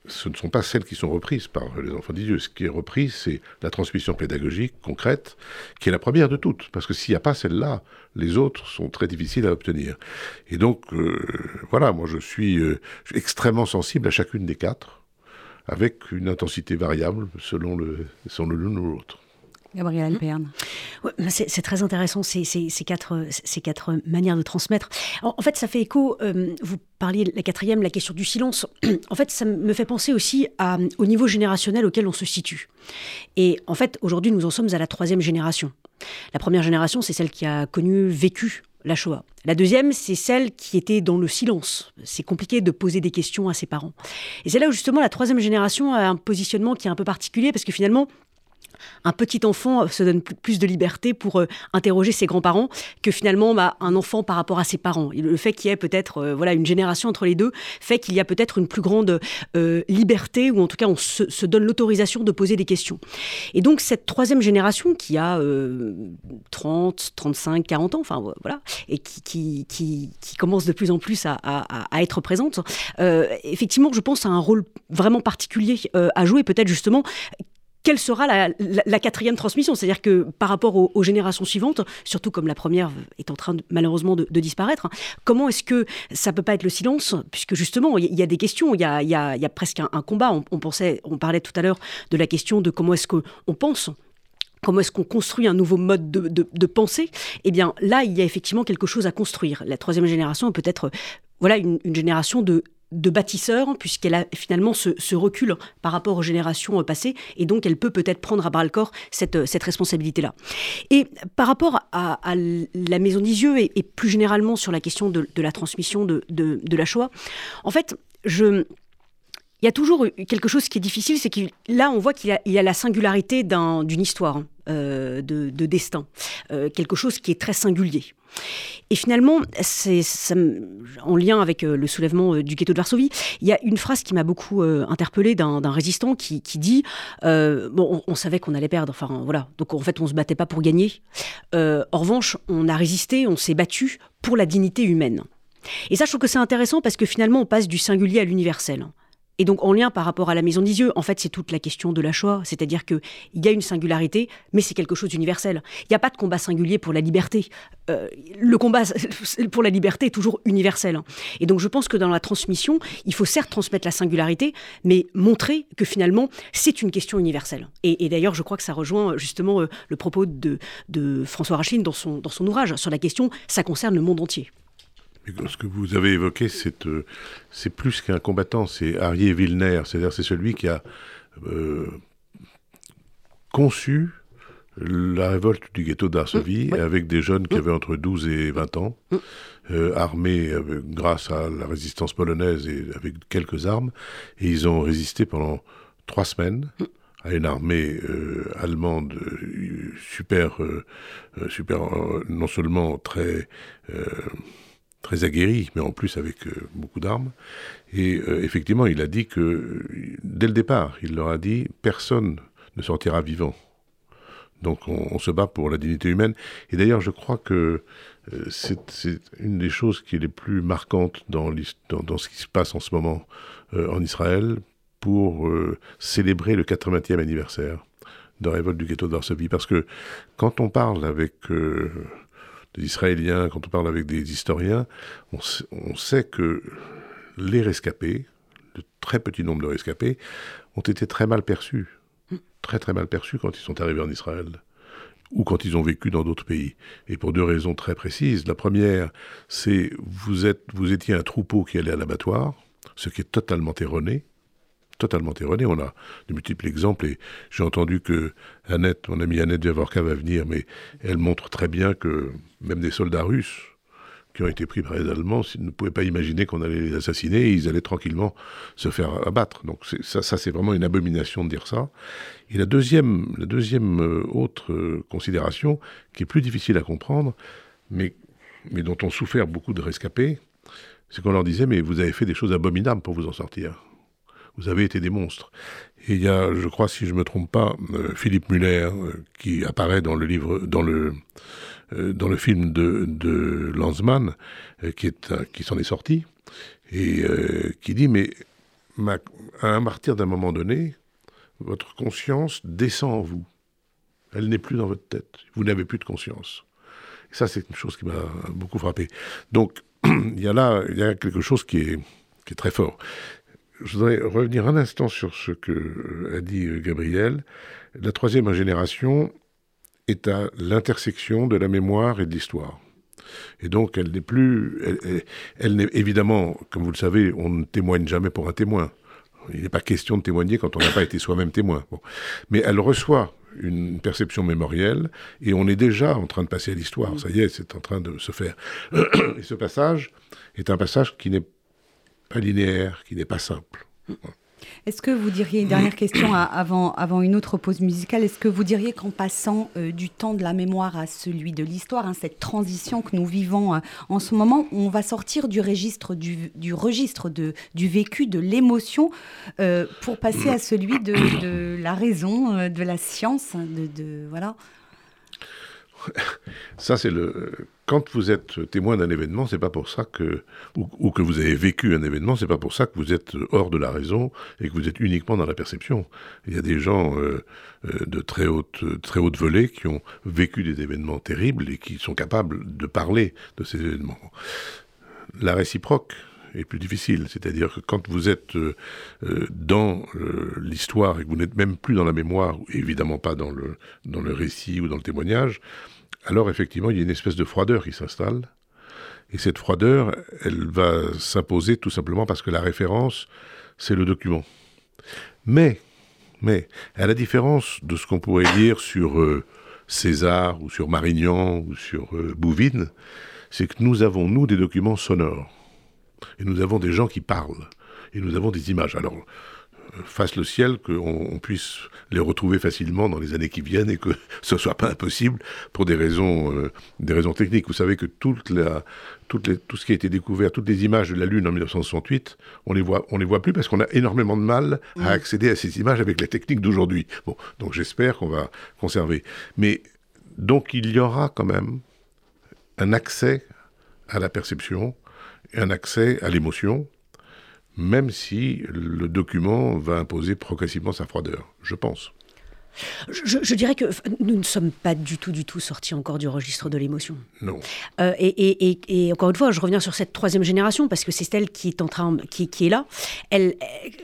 ce ne sont pas celles qui sont reprises par les enfants d'Idieu. Ce qui est repris, c'est la transmission pédagogique concrète, qui est la première de toutes. Parce que s'il n'y a pas celle-là, les autres sont très difficiles à obtenir. Et donc, euh, voilà, moi je suis, euh, extrêmement sensible à chacune des quatre, avec une intensité variable selon le, selon l'une ou l'autre. Gabriel mmh. Perne. c'est très intéressant ces, quatre, ces quatre manières de transmettre. En, fait, ça fait écho, euh, vous parliez de la quatrième, la question du silence. en fait, ça me fait penser aussi au niveau générationnel auquel on se situe. Et en fait, aujourd'hui, nous en sommes à la troisième génération. La première génération, c'est celle qui a connu, vécu la Shoah. La deuxième, c'est celle qui était dans le silence. C'est compliqué de poser des questions à ses parents. Et c'est là où justement la troisième génération a un positionnement qui est un peu particulier parce que finalement, un petit enfant se donne plus de liberté pour euh, interroger ses grands-parents que finalement bah, un enfant par rapport à ses parents. Le fait qu'il y ait peut-être euh, voilà une génération entre les deux fait qu'il y a peut-être une plus grande euh, liberté ou en tout cas on se, donne l'autorisation de poser des questions. Et donc cette troisième génération qui a 30, 35, 40 ans, enfin voilà, et qui, qui, commence de plus en plus à, à être présente, effectivement je pense à un rôle vraiment particulier à jouer peut-être justement quelle sera la, quatrième transmission? C'est-à-dire que par rapport aux, générations suivantes, surtout comme la première est en train malheureusement de, disparaître, comment est-ce que ça peut pas être le silence? Puisque justement, il y, a des questions, il y a, presque un, combat. On, pensait, on parlait tout à l'heure de la question de comment est-ce qu'on pense comment est-ce qu'on construit un nouveau mode de, pensée Eh bien, là, il y a effectivement quelque chose à construire. La troisième génération peut être voilà une génération de de bâtisseur, puisqu'elle a finalement ce, recul par rapport aux générations passées, et donc elle peut peut-être prendre à bras le corps cette, cette responsabilité-là. Et par rapport à, la Maison d'Isieux, et, plus généralement sur la question de, la transmission de, de, la Shoah, en fait, je... Il y a toujours quelque chose qui est difficile, c'est que là, on voit qu'il y, a la singularité d'une histoire, euh, de, destin, euh, quelque chose qui est très singulier. Et finalement, c'est en lien avec euh, le soulèvement du ghetto de Varsovie, il y a une phrase qui m'a beaucoup interpellée d'un résistant qui, dit bon, on, savait qu'on allait perdre, enfin voilà, donc en fait on se battait pas pour gagner. en revanche, on a résisté, on s'est battu pour la dignité humaine. Et ça, je trouve que c'est intéressant parce que finalement, on passe du singulier à l'universel. Et donc, en lien par rapport à la maison d'Isieux, en fait, c'est toute la question de la choix. C'est-à-dire qu'il y a une singularité, mais c'est quelque chose d'universel. Il n'y a pas de combat singulier pour la liberté. Euh, le combat pour la liberté est toujours universel. Et donc, je pense que dans la transmission, il faut certes transmettre la singularité, mais montrer que finalement, c'est une question universelle. Et, d'ailleurs, je crois que ça rejoint justement euh, le propos de, François Rachine dans son ouvrage sur la question, ça concerne le monde entier. Ce que vous avez évoqué, euh, c'est plus qu'un combattant, c'est Arié Wilner, c'est-à-dire c'est celui qui a euh, conçu la révolte du ghetto d'Arsovie, mmh, avec des jeunes qui mmh. avaient entre 12 et 20 ans, mmh. euh, armés grâce à la résistance polonaise et avec quelques armes. Et ils ont résisté pendant trois semaines à une armée euh, allemande euh, super, super non seulement très, très aguerrie, mais en plus avec beaucoup d'armes. Et effectivement, il a dit que, dès le départ, il leur a dit, personne ne sortira vivant donc on, se bat pour la dignité humaine. Et d'ailleurs, je crois que euh, c'est une des choses qui est les plus marquantes dans, dans, ce qui se passe en ce moment euh, en Israël pour euh, célébrer le 80e anniversaire de la révolte du ghetto d'Arsovie. Parce que quand on parle avec des Israéliens, quand on parle avec des historiens, on, on sait que les rescapés, le très petit nombre de rescapés, ont été très mal perçus très très mal perçus quand ils sont arrivés en Israël ou quand ils ont vécu dans d'autres pays. Et pour deux raisons très précises. La première, c'est vous êtes vous étiez un troupeau qui allait à l'abattoir, ce qui est totalement erroné. Totalement erroné. On a de multiples exemples et j'ai entendu que Annette, mon amie Annette Viavorka va venir, mais elle montre très bien que même des soldats russes qui ont été pris par les Allemands ne pouvaient pas imaginer qu'on allait les assassiner et ils allaient tranquillement se faire abattre. Donc ça, ça c'est vraiment une abomination de dire ça. Et la deuxième, la deuxième euh, autre euh, considération, qui est plus difficile à comprendre, mais, mais dont ont souffert beaucoup de rescapés, c'est qu'on leur disait, mais vous avez fait des choses abominables pour vous en sortir. Vous avez été des monstres. Et il y a, je crois, si je ne me trompe pas, euh, Philippe Muller, qui apparaît dans le livre, dans le, euh, dans le film de, de Lanzmann, euh, qui, est, qui s'en est sorti, et euh, qui dit, mais à partir d'un moment donné, votre conscience descend en vous. Elle n'est plus dans votre tête. Vous n'avez plus de conscience. Et ça, c'est une chose qui m'a beaucoup frappé. Donc, il y a là il y a quelque chose qui est, qui est très fort. Je voudrais revenir un instant sur ce que a dit Gabriel. La troisième génération, est à l'intersection de la mémoire et de l'histoire. Et donc, elle n'est plus. Elle, n'est évidemment, comme vous le savez, on ne témoigne jamais pour un témoin. Il n'est pas question de témoigner quand on n'a pas été soi-même témoin. Mais elle reçoit une perception mémorielle et on est déjà en train de passer à l'histoire. Ça y est, c'est en train de se faire. Et ce passage est un passage qui n'est pas linéaire, qui n'est pas simple. Est-ce que vous diriez, une dernière question avant, avant une autre pause musicale, est-ce que vous diriez qu'en passant euh, du temps de la mémoire à celui de l'histoire, hein, cette transition que nous vivons euh, en ce moment, on va sortir du registre du, du registre de, du vécu, de l'émotion, euh, pour passer à celui de, de, la raison, de la science, de, de voilà ça, c'est le. Quand vous êtes témoin d'un événement, c'est pas pour ça que. Ou, que vous avez vécu un événement, c'est pas pour ça que vous êtes hors de la raison et que vous êtes uniquement dans la perception. Il y a des gens euh, euh, de très haute, très haute volée qui ont vécu des événements terribles et qui sont capables de parler de ces événements. La réciproque, est plus difficile. C'est-à-dire que quand vous êtes euh, euh, dans euh, l'histoire et que vous n'êtes même plus dans la mémoire, évidemment pas dans le, dans le récit ou dans le témoignage, alors effectivement, il y a une espèce de froideur qui s'installe. Et cette froideur, elle va s'imposer tout simplement parce que la référence, c'est le document. Mais, mais, à la différence de ce qu'on pourrait dire sur César ou sur Marignan ou sur Bouvine, c'est que nous avons, nous, des documents sonores. Et nous avons des gens qui parlent. Et nous avons des images. Alors, fasse le ciel qu'on puisse les retrouver facilement dans les années qui viennent et que ce ne soit pas impossible pour des raisons, euh, des raisons techniques. Vous savez que toute la, toutes les, tout ce qui a été découvert, toutes les images de la Lune en 1968, on les voit, on les voit plus parce qu'on a énormément de mal à accéder à ces images avec les techniques d'aujourd'hui. Bon, donc j'espère qu'on va conserver. Mais donc il y aura quand même un accès à la perception, un accès à l'émotion, même si le document va imposer progressivement sa froideur, je pense. Je, dirais que nous ne sommes pas du tout, du tout sortis encore du registre de l'émotion. Non. Euh, et, encore une fois, je reviens sur cette troisième génération parce que c'est elle qui est en train, qui, qui est là. Elle,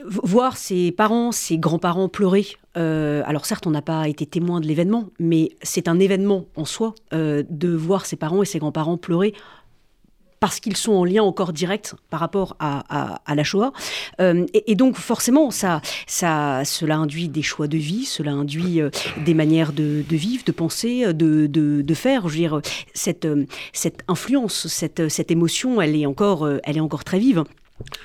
voir ses parents, ses grands-parents pleurer. Euh, alors certes, on n'a pas été témoin de l'événement, mais c'est un événement en soi euh, de voir ses parents et ses grands-parents pleurer parce qu'ils sont en lien encore direct par rapport à, la Shoah. Euh, et, donc forcément, ça, ça, cela induit des choix de vie, cela induit des manières de, vivre, de penser, de, de, faire. Je veux dire, cette, cette influence, cette, cette émotion, elle est encore, elle est encore très vive.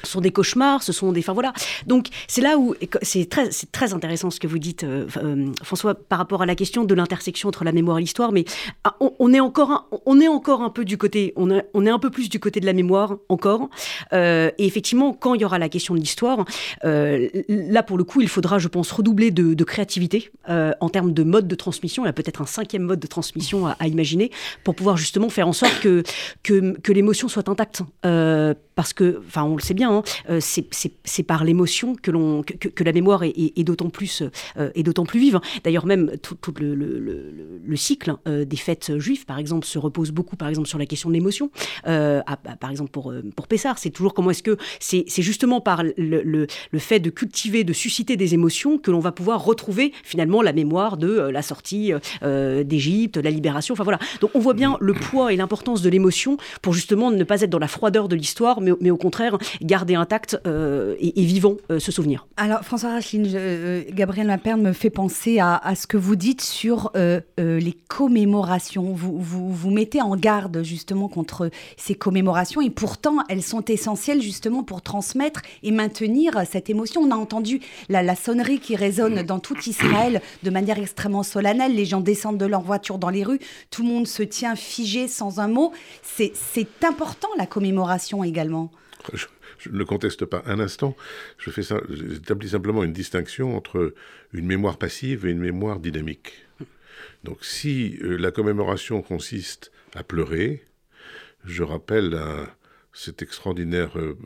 Ce sont des cauchemars, ce sont des. Enfin voilà. Donc c'est là où c'est très, très intéressant ce que vous dites, euh, euh, François, par rapport à la question de l'intersection entre la mémoire et l'histoire. Mais ah, on, est encore un, on est encore un peu du côté, on, on est un peu plus du côté de la mémoire encore. Euh, et effectivement, quand il y aura la question de l'histoire, là pour le coup, il faudra, je pense, redoubler de, créativité en termes de mode de transmission. Il y a peut-être un cinquième mode de transmission à, imaginer pour pouvoir justement faire en sorte que que, que l'émotion soit intacte. parce que, enfin, on le sait bien, hein, euh, c'est par l'émotion que, que, la mémoire est, d'autant plus, euh, d'autant plus vive. D'ailleurs, même tout, le, le, cycle euh, des fêtes juives, par exemple, se repose beaucoup, par exemple, sur la question de l'émotion. par exemple, pour, pour Pessard, c'est toujours comment est-ce que c'est justement par le, fait de cultiver, de susciter des émotions que l'on va pouvoir retrouver finalement la mémoire de la sortie d'Égypte, la libération. Enfin voilà. Donc on voit bien le poids et l'importance de l'émotion pour justement ne pas être dans la froideur de l'histoire, mais, mais au contraire garder intact euh, et, vivant euh, ce souvenir. Alors, François Racheline, euh, Gabriel Laperne me fait penser à, ce que vous dites sur les commémorations. Vous, vous, vous mettez en garde justement contre ces commémorations et pourtant elles sont essentielles justement pour transmettre et maintenir cette émotion. On a entendu la, la sonnerie qui résonne dans tout Israël de manière extrêmement solennelle. Les gens descendent de leur voiture dans les rues, tout le monde se tient figé sans un mot. C'est important la commémoration également je ne le conteste pas un instant. Je fais j'établis simplement une distinction entre une mémoire passive et une mémoire dynamique. Donc, si euh, la commémoration consiste à pleurer, je rappelle cet extraordinaire euh,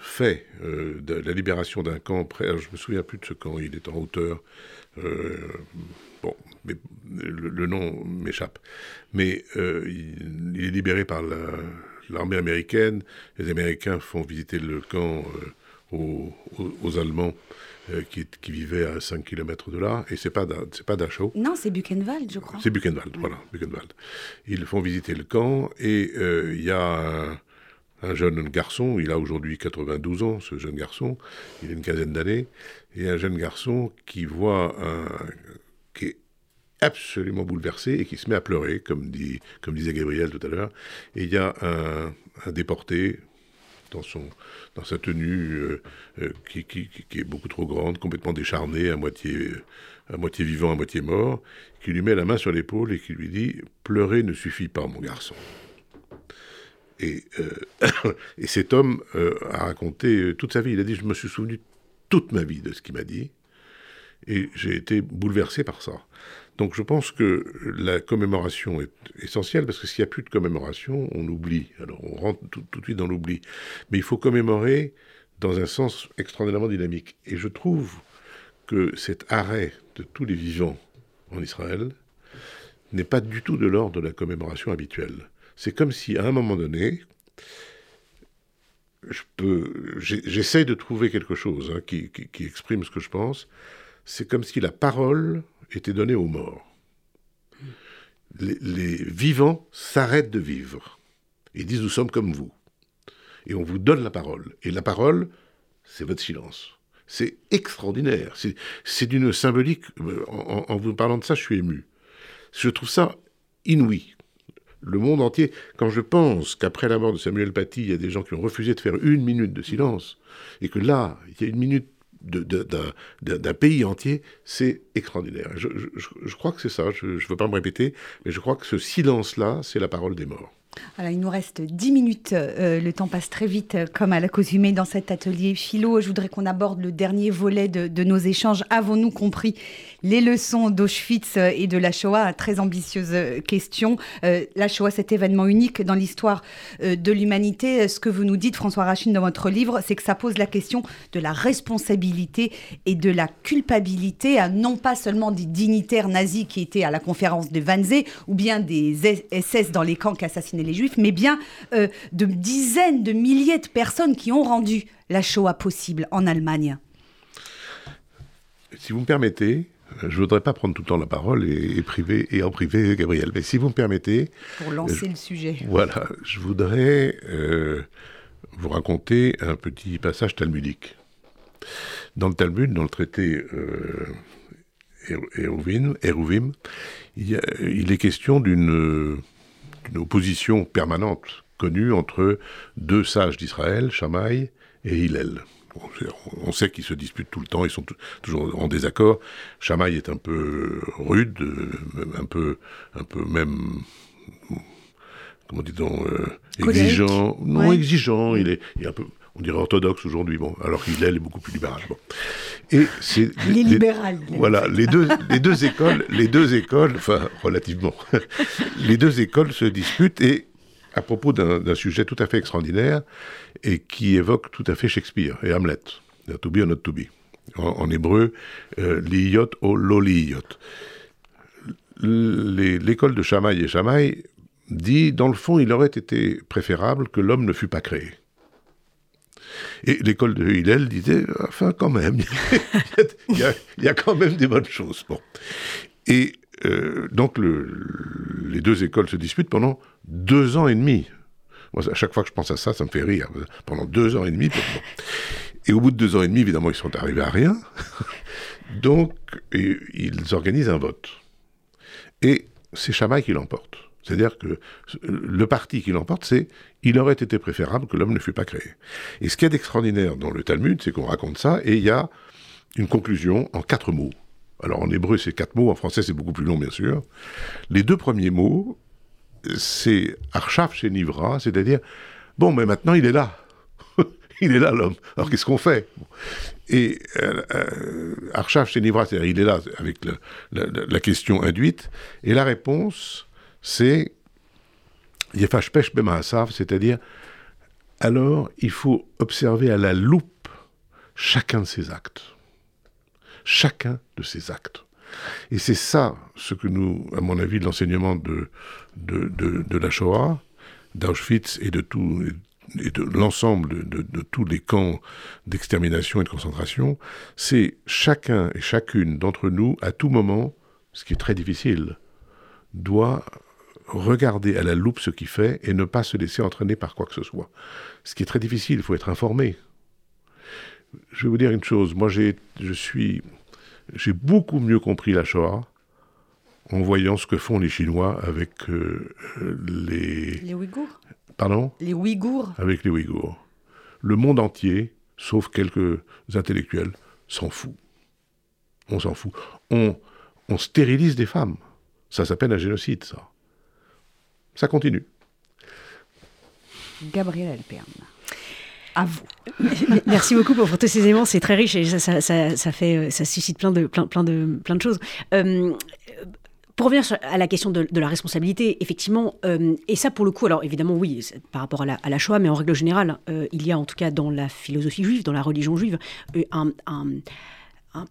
fait euh, de la libération d'un camp. Près, je me souviens plus de ce camp, il est en hauteur. bon, mais le, nom m'échappe. Mais il, est libéré par la, l'armée américaine, les Américains font visiter le camp euh, aux, Allemands euh, qui, vivaient à 5 km de là, et c'est pas c'est pas Dachau. Non, c'est Buchenwald, je crois. C'est Buchenwald, voilà, Buchenwald. Ils font visiter le camp, et euh, il y a un, jeune garçon, il a aujourd'hui 92 ans, ce jeune garçon, il a une quinzaine d'années, et un jeune garçon qui voit un, qui est absolument bouleversé et qui se met à pleurer, comme, disait Gabriel tout à l'heure. Et il y a un, déporté dans, sa tenue euh, euh, qui, est beaucoup trop grande, complètement décharné, à moitié, à moitié vivant, à moitié mort, qui lui met la main sur l'épaule et qui lui dit Pleurer ne suffit pas, mon garçon. Et, euh, et cet homme a raconté toute sa vie. Il a dit Je me suis souvenu toute ma vie de ce qu'il m'a dit. Et j'ai été bouleversé par ça. Donc je pense que la commémoration est essentielle parce que s'il n'y a plus de commémoration, on oublie. Alors on rentre tout, de suite dans l'oubli. Mais il faut commémorer dans un sens extraordinairement dynamique. Et je trouve que cet arrêt de tous les vivants en Israël n'est pas du tout de l'ordre de la commémoration habituelle. C'est comme si à un moment donné, je j'essaie de trouver quelque chose hein, qui exprime ce que je pense. C'est comme si la parole était donné aux morts. Les, vivants s'arrêtent de vivre. Ils disent nous sommes comme vous. Et on vous donne la parole. Et la parole, c'est votre silence. C'est extraordinaire. C'est d'une symbolique. En, en, vous parlant de ça, je suis ému. Je trouve ça inouï. Le monde entier, quand je pense qu'après la mort de Samuel Paty, il y a des gens qui ont refusé de faire une minute de silence, et que là, il y a une minute d'un pays entier, c'est extraordinaire. Je, crois que c'est ça, je ne veux pas me répéter, mais je crois que ce silence-là, c'est la parole des morts. Alors, il nous reste 10 minutes. Euh, le temps passe très vite, euh, comme à l'accoutumée dans cet atelier philo. Je voudrais qu'on aborde le dernier volet de, nos échanges. Avons-nous compris les leçons d'Auschwitz euh, et de la Shoah? Très ambitieuse question. la Shoah, cet événement unique dans l'histoire de l'humanité. Ce que vous nous dites, François Rachine, dans votre livre, c'est que ça pose la question de la responsabilité et de la culpabilité, à non pas seulement des dignitaires nazis qui étaient à la conférence de Wannsee ou bien des SS dans les camps qui assassinaient les Juifs, mais bien euh, de dizaines de milliers de personnes qui ont rendu la Shoah possible en Allemagne. Si vous me permettez, je voudrais pas prendre tout le temps la parole et, privé, et en privé, Gabriel. Mais si vous me permettez. Pour lancer le sujet. Voilà, je voudrais euh, vous raconter un petit passage talmudique. Dans le Talmud, dans le traité euh, Eruvim, il, il, est question d'une opposition permanente connue entre deux sages d'Israël, Shammai et Hillel on sait qu'ils se disputent tout le temps, ils sont toujours en désaccord. Chamaï est un peu rude, euh, un peu, un peu même, comment dit-on, euh, exigeant. Non, exigeant. Il est, un peu, on dirait orthodoxe aujourd'hui, bon, alors qu'il est beaucoup plus libéral. Et c'est les, libéral. Voilà, les deux, les deux écoles, les deux écoles, enfin relativement, les deux écoles se disputent et à propos d'un sujet tout à fait extraordinaire et qui évoque tout à fait Shakespeare et Hamlet, to be or not to be. En, hébreu, euh, liyot ou loliyot. L'école de Shammai et Shammai dit, dans le fond, il aurait été préférable que l'homme ne fût pas créé. Et l'école de Hillel disait, enfin quand même, il y, a, quand même des bonnes choses. Bon. Et euh, donc les deux écoles se disputent pendant deux ans et demi. Moi, à chaque fois que je pense à ça, ça me fait rire. Pendant deux ans et demi. Et au bout de deux ans et demi, évidemment, ils sont arrivés à rien. Donc, ils organisent un vote. Et c'est Chamaï qui l'emporte. C'est-à-dire que le parti qui l'emporte, c'est il aurait été préférable que l'homme ne fût pas créé. Et ce qui est d'extraordinaire dans le Talmud, c'est qu'on raconte ça, et il y a une conclusion en quatre mots. Alors en hébreu, c'est quatre mots, en français, c'est beaucoup plus long, bien sûr. Les deux premiers mots, c'est Arshaf chez Nivra, c'est-à-dire, bon, mais maintenant il est là. il est là, l'homme. Alors qu'est-ce qu'on fait? Et euh, euh, chez Nivra, c'est-à-dire, il est là avec la, question induite. Et la réponse, c'est Bemaasav, c'est-à-dire, alors il faut observer à la loupe chacun de ses actes chacun de ces actes. Et c'est ça, ce que nous, à mon avis, l'enseignement de, de, la Shoah, d'Auschwitz et de tout, et de l'ensemble de, de, tous les camps d'extermination et de concentration, c'est chacun et chacune d'entre nous, à tout moment, ce qui est très difficile, doit regarder à la loupe ce qu'il fait et ne pas se laisser entraîner par quoi que ce soit. Ce qui est très difficile, il faut être informé, je vais vous dire une chose. Moi, j'ai, je suis, j'ai beaucoup mieux compris la Shoah en voyant ce que font les Chinois avec euh, les. Les Ouïghours? Pardon? Les Ouïghours. Avec les Ouïghours. Le monde entier, sauf quelques intellectuels, s'en fout. On s'en fout. On, on stérilise des femmes. Ça s'appelle un génocide, ça. Ça continue. Gabriel Alperne à vous. Merci beaucoup pour, tous ces éléments, c'est très riche et ça, fait, euh, ça suscite plein de, plein, plein de, plein de choses. Euh, pour revenir à la question de, la responsabilité, effectivement, euh, et ça pour le coup, alors évidemment oui, par rapport à la, à Shoah, mais en règle générale, il y a en tout cas dans la philosophie juive, dans la religion juive, un,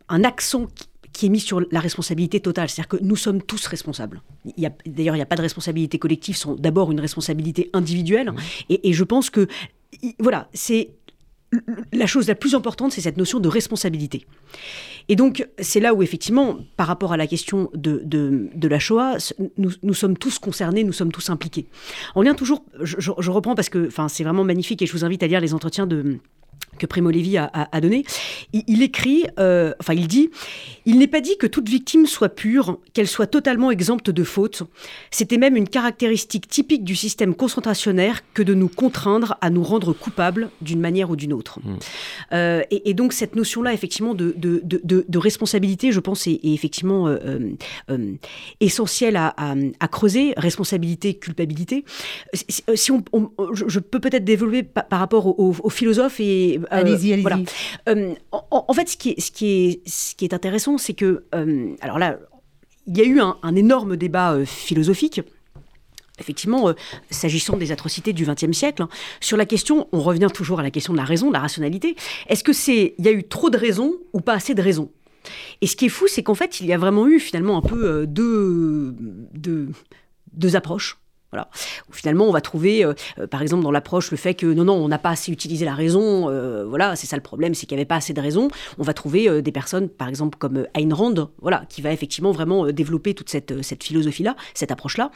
un, accent qui, est mis sur la responsabilité totale. C'est-à-dire que nous sommes tous responsables. D'ailleurs, il n'y a pas de responsabilité collective, c'est d'abord une responsabilité individuelle. Et, et, je pense que voilà, c'est la chose la plus importante, c'est cette notion de responsabilité. Et donc, c'est là où, effectivement, par rapport à la question de, de, la Shoah, nous, nous, sommes tous concernés, nous sommes tous impliqués. On vient toujours, je, je reprends parce que c'est vraiment magnifique et je vous invite à lire les entretiens de, que Primo Levi a, donné, il, écrit, euh, enfin il dit, il n'est pas dit que toute victime soit pure, qu'elle soit totalement exempte de faute. C'était même une caractéristique typique du système concentrationnaire que de nous contraindre à nous rendre coupables d'une manière ou d'une autre. Mmh. Euh, et, donc cette notion-là, effectivement, de, de, responsabilité, je pense, est, effectivement euh, essentielle à, creuser. Responsabilité, culpabilité. Si on, je peux peut-être développer par, rapport aux philosophes et allez-y, allez-y. Voilà. Euh, en, fait, ce qui est, ce qui est, ce qui est intéressant, c'est que, euh, alors là, il y a eu un, énorme débat philosophique effectivement, s'agissant des atrocités du XXe siècle, hein, sur la question, on revient toujours à la question de la raison, de la rationalité. Est-ce que c'est, il y a eu trop de raisons ou pas assez de raisons? Et ce qui est fou, c'est qu'en fait, il y a vraiment eu finalement un peu deux, deux, deux approches Voilà. Où finalement, on va trouver, euh, euh, par exemple, dans l'approche, le fait que non, non, on n'a pas assez utilisé la raison. euh, voilà, c'est ça le problème, c'est qu'il n'y avait pas assez de raison. On va trouver des personnes, par exemple, comme Ayn Rand, voilà, qui va effectivement vraiment développer toute cette, cette philosophie-là, cette approche-là,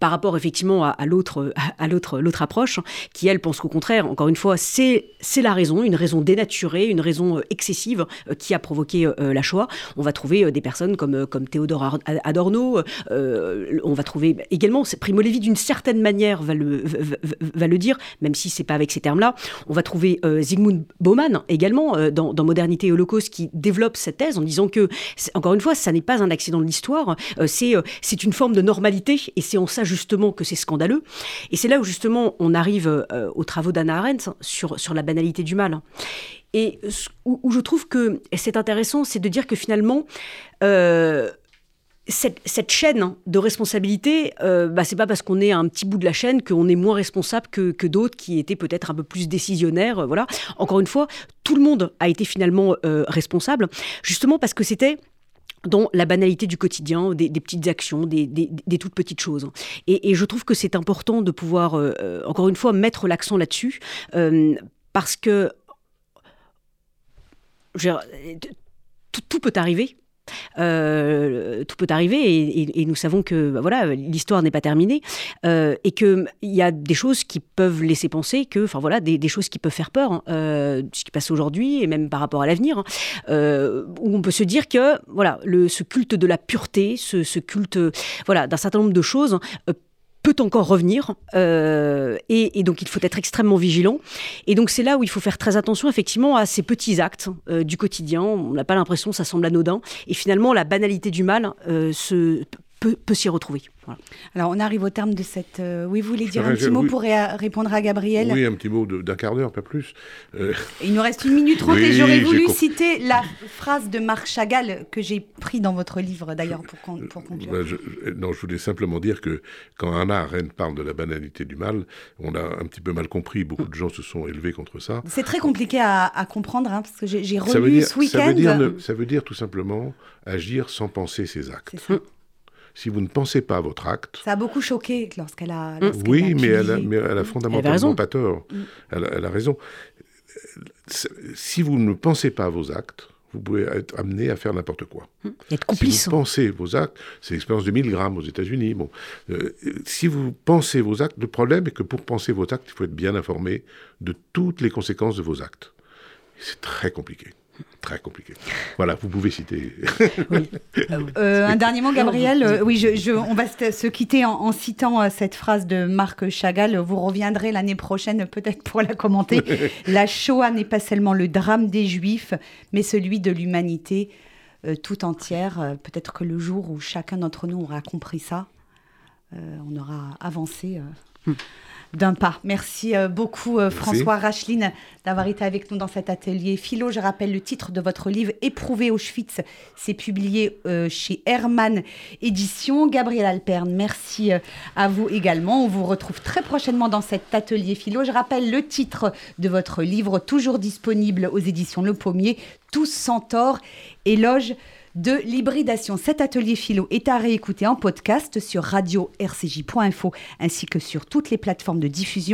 par rapport effectivement à, l'autre, à l'autre, approche, qui elle pense qu'au contraire, encore une fois, c'est, la raison, une raison dénaturée, une raison excessive qui a provoqué la Shoah. On va trouver des personnes comme, comme Théodore Adorno. on va trouver également c'est Primo Levi d'une certaine manière va le, dire, même si c'est pas avec ces termes-là. On va trouver euh, Zygmunt Bauman également euh, dans, Modernité et Holocauste qui développe cette thèse en disant que encore une fois, ça n'est pas un accident de l'histoire, euh, c'est c'est une forme de normalité et c'est en ça justement que c'est scandaleux. Et c'est là où justement on arrive aux travaux d'Anna Arendt sur sur la banalité du mal. Et où, où je trouve que c'est intéressant, c'est de dire que finalement, cette, chaîne de responsabilité, euh, bah, c'est pas parce qu'on est à un petit bout de la chaîne qu'on est moins responsable que, d'autres qui étaient peut-être un peu plus décisionnaires. euh, voilà. Encore une fois, tout le monde a été finalement euh, responsable, justement parce que c'était dans la banalité du quotidien, des, petites actions, des, toutes petites choses. Et, je trouve que c'est important de pouvoir, euh, encore une fois, mettre l'accent là-dessus, parce que tout peut arriver. Euh, tout peut arriver et, nous savons que bah, voilà l'histoire n'est pas terminée. Euh, et que il y a des choses qui peuvent laisser penser que enfin voilà des, choses qui peuvent faire peur hein, euh, ce qui passe aujourd'hui et même par rapport à l'avenir hein, où on peut se dire que voilà le, ce culte de la pureté ce, ce culte voilà d'un certain nombre de choses peut encore revenir euh, et, et donc il faut être extrêmement vigilant. Et donc c'est là où il faut faire très attention effectivement à ces petits actes euh, du quotidien. On n'a pas l'impression ça semble anodin. Et finalement la banalité du mal euh, se, peut, peut s'y retrouver Voilà. Alors, on arrive au terme de cette. euh, oui, vous voulez dire un petit mot oui. pour ré- répondre à Gabriel Oui, un petit mot d'un quart d'heure, pas plus. Euh, Il nous reste une minute trente et j'aurais voulu citer la phrase de Marc Chagall que j'ai pris dans votre livre d'ailleurs pour, con- pour conclure. ben, je, je- non, je voulais simplement dire que quand Anna Arendt parle de la banalité du mal, on a un petit peu mal compris. Beaucoup de gens se sont élevés contre ça. C'est très compliqué à, à comprendre hein, parce que j'ai j'ai Ça veut, relu dire, ce week-end. ça veut dire tout simplement agir sans penser ses actes. Si vous ne pensez pas à votre acte, Ça a beaucoup choqué lorsqu'elle a. a oui, mais elle, a, mais elle a Elle avait fondamentalement pas tort. Mm. Elle, a- elle a raison. C'est- Si vous ne pensez pas à vos actes, vous pouvez être amené à faire n'importe quoi. être Si complice vous pensez vos actes, c'est l'expérience de Milgram aux États-Unis. Bon, Euh, si vous pensez vos actes, le problème est que pour penser vos actes, il faut être bien informé de toutes les conséquences de vos actes. C'est très compliqué. Très compliqué. Voilà, vous pouvez citer. Euh, un dernier mot, Gabriel. Euh, oui, je, je- on va se, quitter en, en citant euh, cette phrase de Marc Chagall. Vous reviendrez l'année prochaine peut-être pour la commenter. la Shoah n'est pas seulement le drame des Juifs, mais celui de l'humanité euh, tout entière. Peut-être que le jour où chacun d'entre nous aura compris ça, euh, on aura avancé. euh, D'un pas. Merci euh, beaucoup euh, François Racheline d'avoir été avec nous dans cet atelier philo. Je rappelle le titre de votre livre Éprouvé Auschwitz. C'est publié euh, chez Hermann Éditions. Gabriel Alperne, merci euh, à vous également. On vous retrouve très prochainement dans cet atelier philo. Je rappelle le titre de votre livre, toujours disponible aux éditions Le Pommier, Tous sans tort, éloge de l'hybridation. Cet atelier philo est à réécouter en podcast sur radio-rcj.info ainsi que sur toutes les plateformes de diffusion.